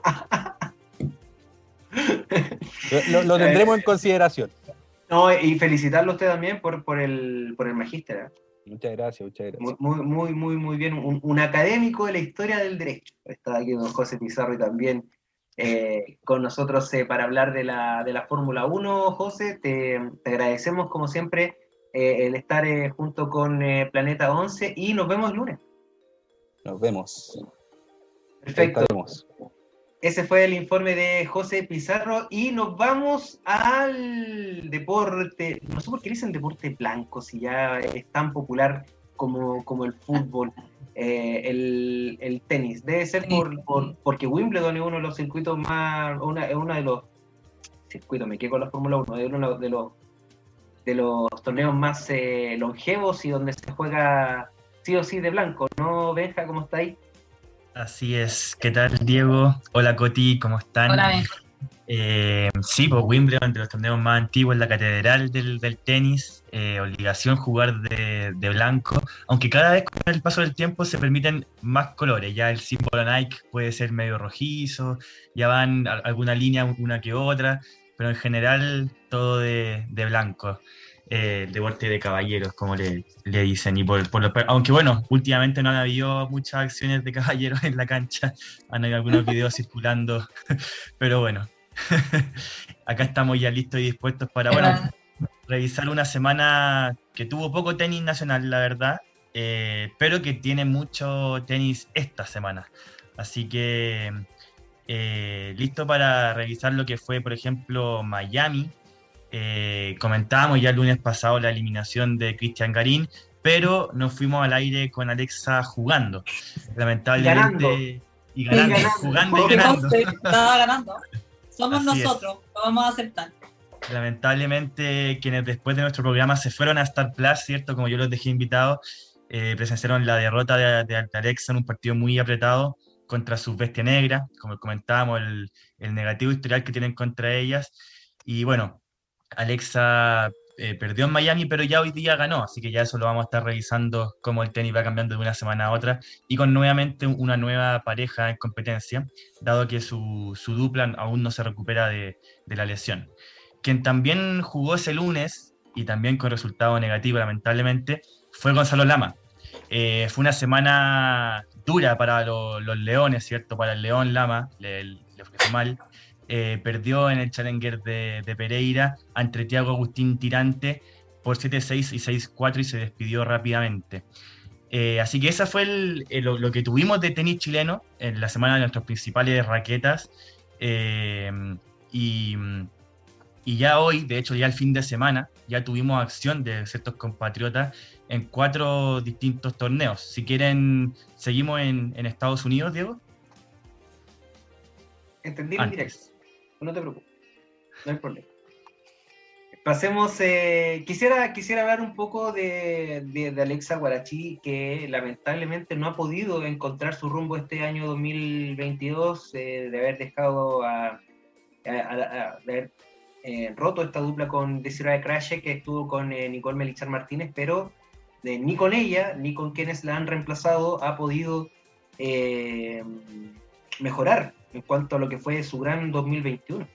lo, lo, tendremos en consideración. No, y felicitarlo a usted también por, por el, por el magíster. ¿eh? Muchas gracias, muchas gracias. Muy, muy, muy, muy bien. Un, un, académico de la historia del derecho. Está aquí don José Pizarro y también eh, con nosotros eh, para hablar de la, de la Fórmula 1. José, te, te, agradecemos como siempre eh, el estar junto con Planeta 11 y nos vemos el lunes. Nos vemos. Perfecto. Ese fue el informe de José Pizarro y nos vamos al deporte, no sé por qué dicen deporte blanco, si ya es tan popular como, como el fútbol, eh, el, el, tenis. Debe ser por, por, porque Wimbledon es uno de los circuitos más, una, es uno de los circuitos, me quedo con la Fórmula 1, es uno de los, de los torneos más eh, longevos y donde se juega sí o sí de blanco, ¿no, Benja? ¿Cómo está ahí? Así es. ¿Qué tal, Diego? Hola, Coti, ¿cómo están? Hola, eh, sí, pues Wimbledon, de los torneos más antiguos, la catedral del, del tenis, eh, obligación jugar de, de, blanco, aunque cada vez con el paso del tiempo se permiten más colores, ya el símbolo Nike puede ser medio rojizo, ya van a, alguna línea una que otra, pero en general todo de, de blanco. Eh, el deporte de caballeros, como le, le dicen. Y por, por aunque bueno, últimamente no han habido muchas acciones de caballeros en la cancha, han habido algunos videos circulando, pero bueno, acá estamos ya listos y dispuestos para, bueno, revisar una semana que tuvo poco tenis nacional, la verdad, eh, pero que tiene mucho tenis esta semana. Así que eh, listo para revisar lo que fue, por ejemplo, Miami. Eh, comentábamos ya el lunes pasado la eliminación de Cristian Garín, pero nos fuimos al aire con Alexa jugando. Lamentablemente. Y ganando, Sí, jugando y ganando. Estaba ganando. Somos Así es. nosotros, lo vamos a aceptar. Lamentablemente, quienes después de nuestro programa se fueron a Star Plus, ¿cierto? Como yo los dejé invitados, eh, presenciaron la derrota de, de Alexa en un partido muy apretado contra su bestia negra, como comentábamos, el, el negativo historial que tienen contra ellas. Y bueno, Alexa eh, perdió en Miami, pero ya hoy día ganó, así que ya eso lo vamos a estar revisando, cómo el tenis va cambiando de una semana a otra, y con nuevamente una nueva pareja en competencia, dado que su, su dupla aún no se recupera de, de la lesión. Quien también jugó ese lunes, y también con resultado negativo, lamentablemente, fue Gonzalo Lama. Eh, fue una semana dura para lo- los Leones, ¿cierto? Para el León Lama, le, le fue mal. Eh, perdió en el Challenger de, de Pereira ante Tiago Agustín Tirante por 7-6 y 6-4 y se despidió rápidamente. Eh, así que esa fue el- eh, lo, lo que tuvimos de tenis chileno en la semana de nuestras principales raquetas. Eh, y, y ya hoy, de hecho ya el fin de semana, ya tuvimos acción de ciertos compatriotas en cuatro distintos torneos. Si quieren, seguimos en, en Estados Unidos, Diego. Entendí en directo. No te preocupes. No hay problema. Pasemos. eh, quisiera, quisiera hablar un poco de, de- Alexa Guarachi, que lamentablemente no ha podido encontrar su rumbo este año 2022, eh, de haber dejado a, haber eh, roto esta dupla con Desiree Crashe, que estuvo con eh, Nicole Melichar Martínez, pero eh, ni con ella ni con quienes la han reemplazado ha podido mejorar en cuanto a lo que fue su gran 2021.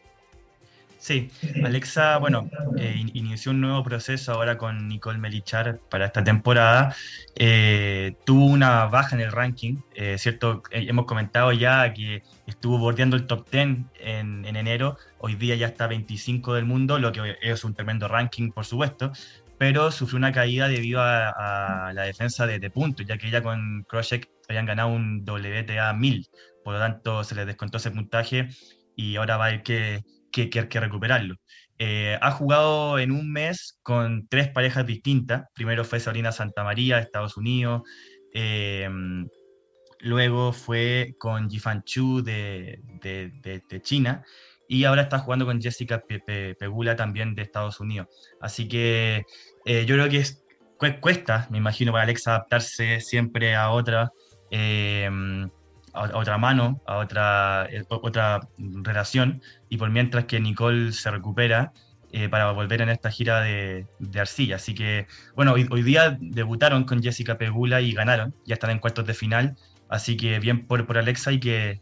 Sí, Alexa, bueno, eh, in- inició un nuevo proceso ahora con Nicole Melichar para esta temporada. Eh, tuvo una baja en el ranking, eh, ¿cierto? Hemos comentado ya que estuvo bordeando el top 10 en, en enero, hoy día ya está 25 del mundo, lo que es un tremendo ranking, por supuesto, pero sufrió una caída debido a, la defensa de, puntos, ya que ella con Kroshek habían ganado un WTA 1000, por lo tanto se les descontó ese puntaje y ahora va a haber que, que, que- que recuperarlo. Eh, ha jugado en un mes con tres parejas distintas. Primero fue Sabrina Santamaría Estados Unidos, eh, luego fue con Jifan Chu de, de- de- de China y ahora está jugando con Jessica Pe- Pe- Pegula también de Estados Unidos. Así que eh, yo creo que es- cu- cuesta, me imagino, para Alexa adaptarse siempre a otra. A, otra mano, a otra, eh, otra relación, y por mientras que Nicole se recupera eh, para volver en esta gira de, de arcilla. Así que, bueno, hoy, hoy día debutaron con Jessica Pegula y ganaron, ya están en cuartos de final, así que bien por, por Alexa y que,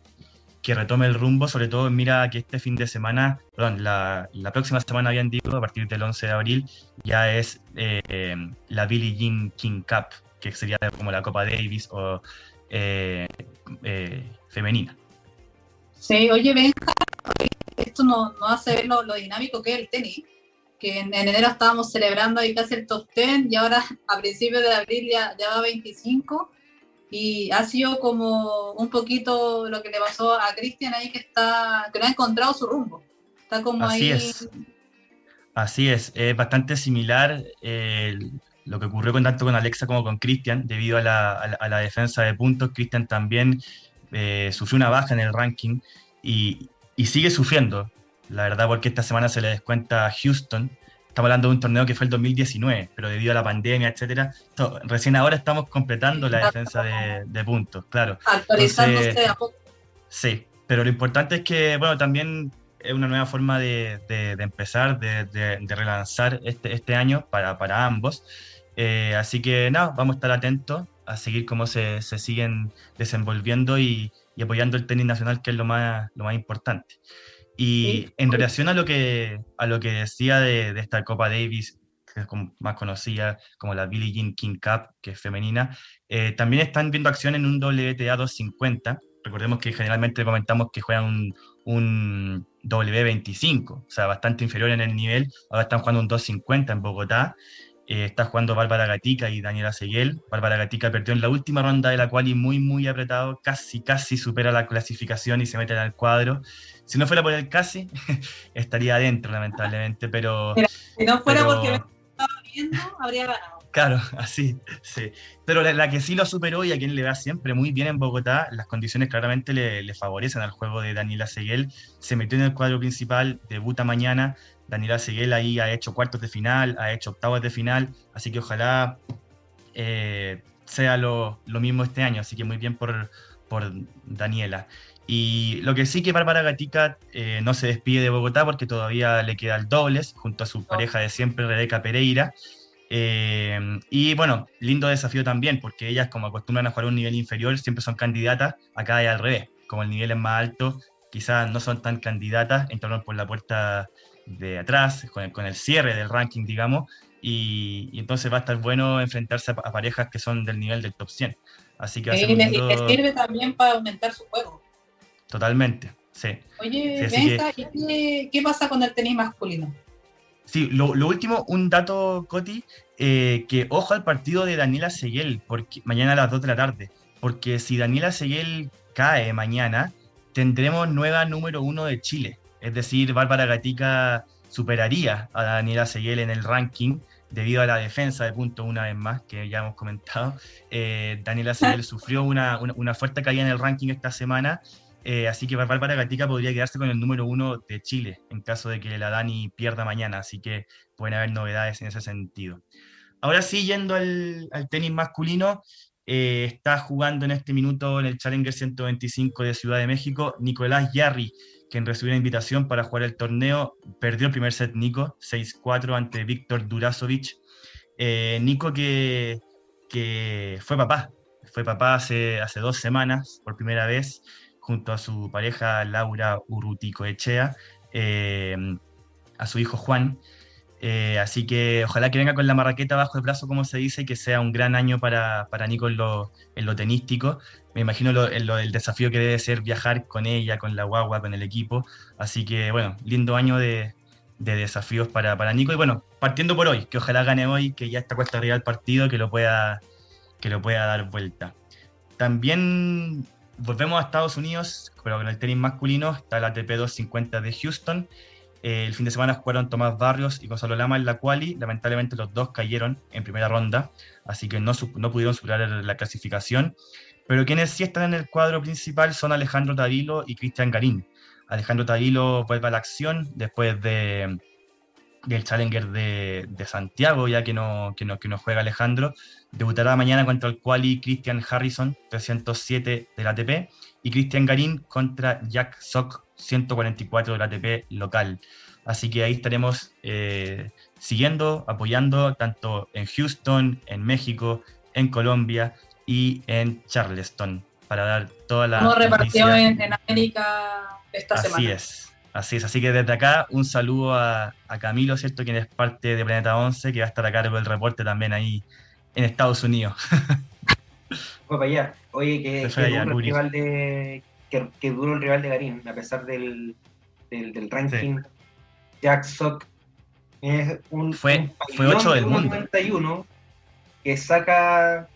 que retome el rumbo, sobre todo mira que este fin de semana, perdón, la, la próxima semana bien digo, a partir del 11 de abril, ya es eh, eh, la Billie Jean King Cup, que sería como la Copa Davis o eh, eh, femenina. Sí, oye, Benja, esto nos no hace ver lo, lo dinámico que es el tenis. Que en, en enero estábamos celebrando ahí casi el top 10 y ahora a principios de abril ya, ya va 25. Y ha sido como un poquito lo que le pasó a Cristian ahí que está que no ha encontrado su rumbo. Está como Así ahí. es. Así es, es bastante similar eh, lo que ocurrió con, tanto con Alexa como con Cristian, debido a la, a la- a la defensa de puntos. Cristian también eh, sufrió una baja en el ranking y, y sigue sufriendo, la verdad, porque esta semana se le descuenta a Houston. Estamos hablando de un torneo que fue el 2019, pero debido a la pandemia, etcétera, to- recién ahora estamos completando la defensa de, de puntos, claro. actualizándose Entonces, a poco. Sí, pero lo importante es que, bueno, también es una nueva forma de, de- de empezar, de, de- de relanzar este, este año para, para ambos. Eh, así que nada, vamos a estar atentos a seguir cómo se, se siguen desenvolviendo y, y apoyando el tenis nacional, que es lo más, lo más importante. Y en relación a lo que, a lo que decía de, de esta Copa Davis, que es más conocida como la Billie Jean King Cup, que es femenina, eh, también están viendo acción en un WTA 250. Recordemos que generalmente comentamos que juegan un, un W25, o sea, bastante inferior en el nivel. Ahora están jugando un 250 en Bogotá. Eh, está jugando Bárbara Gatica y Daniela Seguel. Bárbara Gatica perdió en la última ronda de la cual y muy, muy apretado, casi, casi supera la clasificación y se mete en el cuadro. Si no fuera por el casi, estaría adentro, lamentablemente, pero... si no fuera porque me estaba viendo, habría ganado. Claro, así, sí. Pero la, que sí lo superó y a quien le va siempre muy bien en Bogotá, las condiciones claramente le, le favorecen al juego de Daniela Seguel. Se metió en el cuadro principal, debuta mañana, Daniela Seguel ahí ha hecho cuartos de final, ha hecho octavos de final, así que ojalá eh, sea lo, mismo este año, así que muy bien por, por Daniela. Y lo que sí que Bárbara Gatica eh, no se despide de Bogotá porque todavía le queda el dobles junto a su pareja de siempre, Rebeca Pereira. Eh, y bueno, lindo desafío también porque ellas como acostumbran a jugar a un nivel inferior siempre son candidatas, acá hay al revés, como el nivel es más alto, quizás no son tan candidatas, entraron por la puerta de atrás, con el, cierre del ranking, digamos, y, entonces va a estar bueno enfrentarse a, parejas que son del nivel del top 100. Así que y le, sirve también para aumentar su juego. Totalmente, sí. Oye, ¿y qué, pasa con el tenis masculino? Sí, lo, último, un dato, Coti, eh, que ojo al partido de Daniela Seguel, porque mañana a las 2 de la tarde, porque si Daniela Seguel cae mañana, tendremos nueva número uno de Chile. Es decir, Bárbara Gatica superaría a Daniela Seguel en el ranking debido a la defensa de punto una vez más, que ya hemos comentado. Eh, Daniela Seguel sufrió una, fuerte caída en el ranking esta semana, eh, así que Bárbara Gatica podría quedarse con el número uno de Chile en caso de que la Dani pierda mañana, así que pueden haber novedades en ese sentido. Ahora sí, yendo al, tenis masculino, eh, está jugando en este minuto en el Challenger 125 de Ciudad de México Nicolás Yarri, quien recibió una invitación para jugar el torneo, perdió el primer set Nico, 6-4 ante Víctor Durazovic. Eh, Nico que, que, fue papá, fue papá hace, hace dos semanas por primera vez, junto a su pareja Laura Urrutico Echea, eh, a su hijo Juan. Eh, así que ojalá que venga con la marraqueta bajo el brazo, como se dice, y que sea un gran año para, para Nico en lo, en tenístico me imagino lo, el desafío que debe ser viajar con ella, con la guagua, con el equipo. Así que, bueno, lindo año de, desafíos para, para, Nico. Y bueno, partiendo por hoy, que ojalá gane hoy, que ya está cuesta arriba el partido, que lo pueda, que lo pueda dar vuelta. También volvemos a Estados Unidos, pero con el tenis masculino, está el ATP 250 de Houston. Eh, el fin de semana jugaron Tomás Barrios y Gonzalo Lama en la quali. Lamentablemente los dos cayeron en primera ronda, así que no, no pudieron superar la clasificación. Pero quienes sí están en el cuadro principal son Alejandro Tavilo y Cristian Garín. Alejandro Tavilo vuelve a la acción después de, del Challenger de, de, Santiago, ya que no, que, no, que no juega Alejandro. Debutará mañana contra el quali Christian Harrison, 307 del ATP, y Cristian Garín contra Jack Sock, 144 del ATP local. Así que ahí estaremos eh, siguiendo, apoyando tanto en Houston, en México, en Colombia y en Charleston para dar toda la. Como repartió en, América esta semana. Así es, así es. Así que desde acá un saludo a, Camilo, ¿cierto? Quien es parte de Planeta 11, que va a estar a cargo del reporte también ahí en Estados Unidos. Fue para allá. Oye, que, que, duro el rival de, que, duro el rival de Garín, a pesar del, del, ranking. Jack Sock es un. Fue, fue 8 del mundo. que saca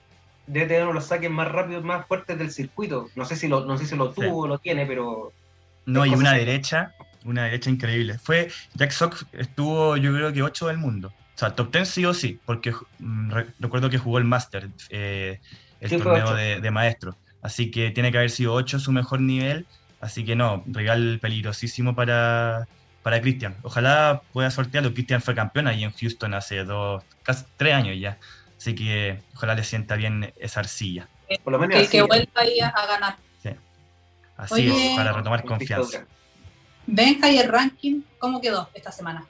debe tener uno de los saques más rápidos, más fuertes del circuito. No sé si lo, no sé si lo tuvo o lo tiene, pero. No, y una derecha, una derecha increíble. Fue, Jack Sock estuvo, yo creo que 8 del mundo. O sea, top 10 sí o sí, porque mm, recuerdo que jugó el Master, eh, el torneo de, de, maestro. Así que tiene que haber sido 8 su mejor nivel. Así que no, regal peligrosísimo para, para Cristian. Ojalá pueda sortearlo. Cristian fue campeón ahí en Houston hace dos, casi tres años ya. Así que ojalá le sienta bien esa arcilla. Por lo menos que, vuelva ahí a, ganar. Sí. Así es, para retomar confianza. Benja y el ranking, ¿cómo quedó esta semana?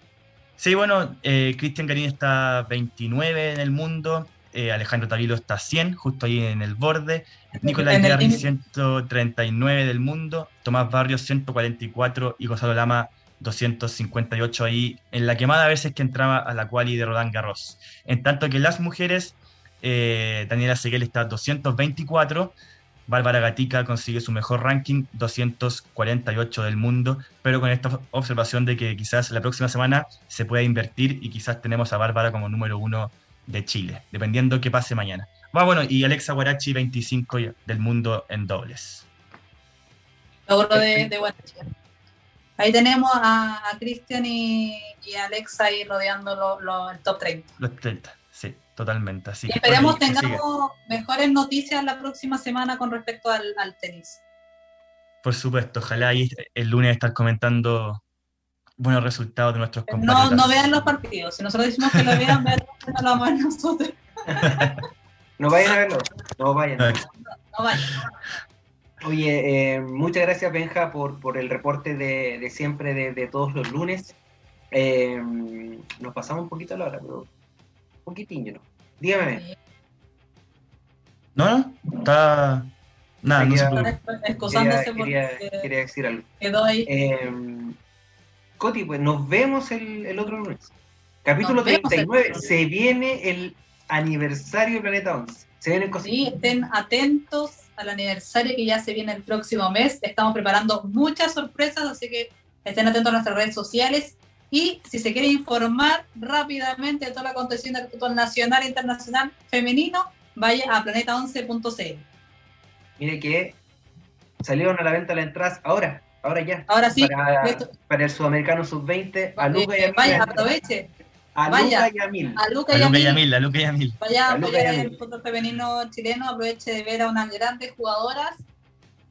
Sí, bueno, eh, Cristian Garín está 29 en el mundo, eh, Alejandro Tavilo está 100, justo ahí en el borde, Nicolás Yarri 139 del mundo, Tomás Barrios 144 y Gonzalo Lama 258 ahí en la quemada a veces que entraba a la quali de Roland Garros. En tanto que las mujeres, eh, Daniela Seguel está 224, Bárbara Gatica consigue su mejor ranking, 248 del mundo, pero con esta observación de que quizás la próxima semana se pueda invertir y quizás tenemos a Bárbara como número uno de Chile, dependiendo qué pase mañana. Ah, bueno, y Alexa Guarachi, 25 del mundo en dobles. Logro de, de Ahí tenemos a, Cristian y, a Alexa ahí rodeando el top 30. Los 30, sí, totalmente. Así. Y esperemos tengamos mejores noticias la próxima semana con respecto al, tenis. Por supuesto, ojalá ahí el lunes estar comentando buenos resultados de nuestros compañeros. No, no vean los partidos. Si nosotros decimos que lo vean, no lo vamos a ver nosotros. no vayan a verlo. No vayan. no vayan. Oye, eh, muchas gracias Benja por, por el reporte de, siempre de, todos los lunes. Eh, nos pasamos un poquito a la hora, pero un poquitín, ¿no? Dígame. No, no, está... Nada, no se quería, quería, decir algo. Quedó ahí. Eh, Coti, pues nos vemos el, el otro lunes. Capítulo 39. Se viene el aniversario de Planeta 11. Se vienen cosas. Sí, estén atentos al aniversario que ya se viene el próximo mes. Estamos preparando muchas sorpresas, así que estén atentos a nuestras redes sociales. Y si se quiere informar rápidamente de todo lo aconteciendo del fútbol nacional e internacional femenino, vaya a planeta11.cl. Mire que salieron a la venta las entradas ahora, ahora ya. Ahora sí. Para, el sudamericano sub-20, a Luca y a Vaya, aproveche. A Luca y a Mil. A Luca y a Mil. A Luca y a Mil. Vaya a apoyar el fútbol femenino chileno, aproveche de ver a unas grandes jugadoras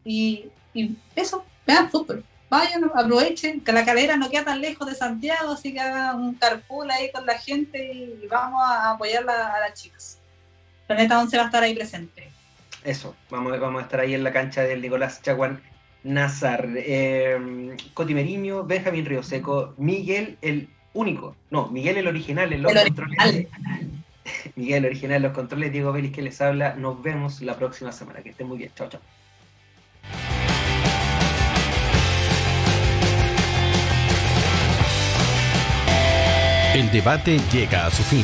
y, y eso, vean fútbol. Vayan, aprovechen, que la calera no queda tan lejos de Santiago, así que hagan un carpool ahí con la gente y vamos a apoyar a las chicas. Planeta 11 va a estar ahí presente. Eso, vamos, vamos a estar ahí en la cancha del Nicolás Chaguán Nazar. Eh, Coti Meriño, Benjamín Río Seco, Miguel el único. No, Miguel el original en los controles. Miguel el original en los controles, Diego Vélez que les habla. Nos vemos la próxima semana. Que estén muy bien. Chao, chao. El debate llega a su fin,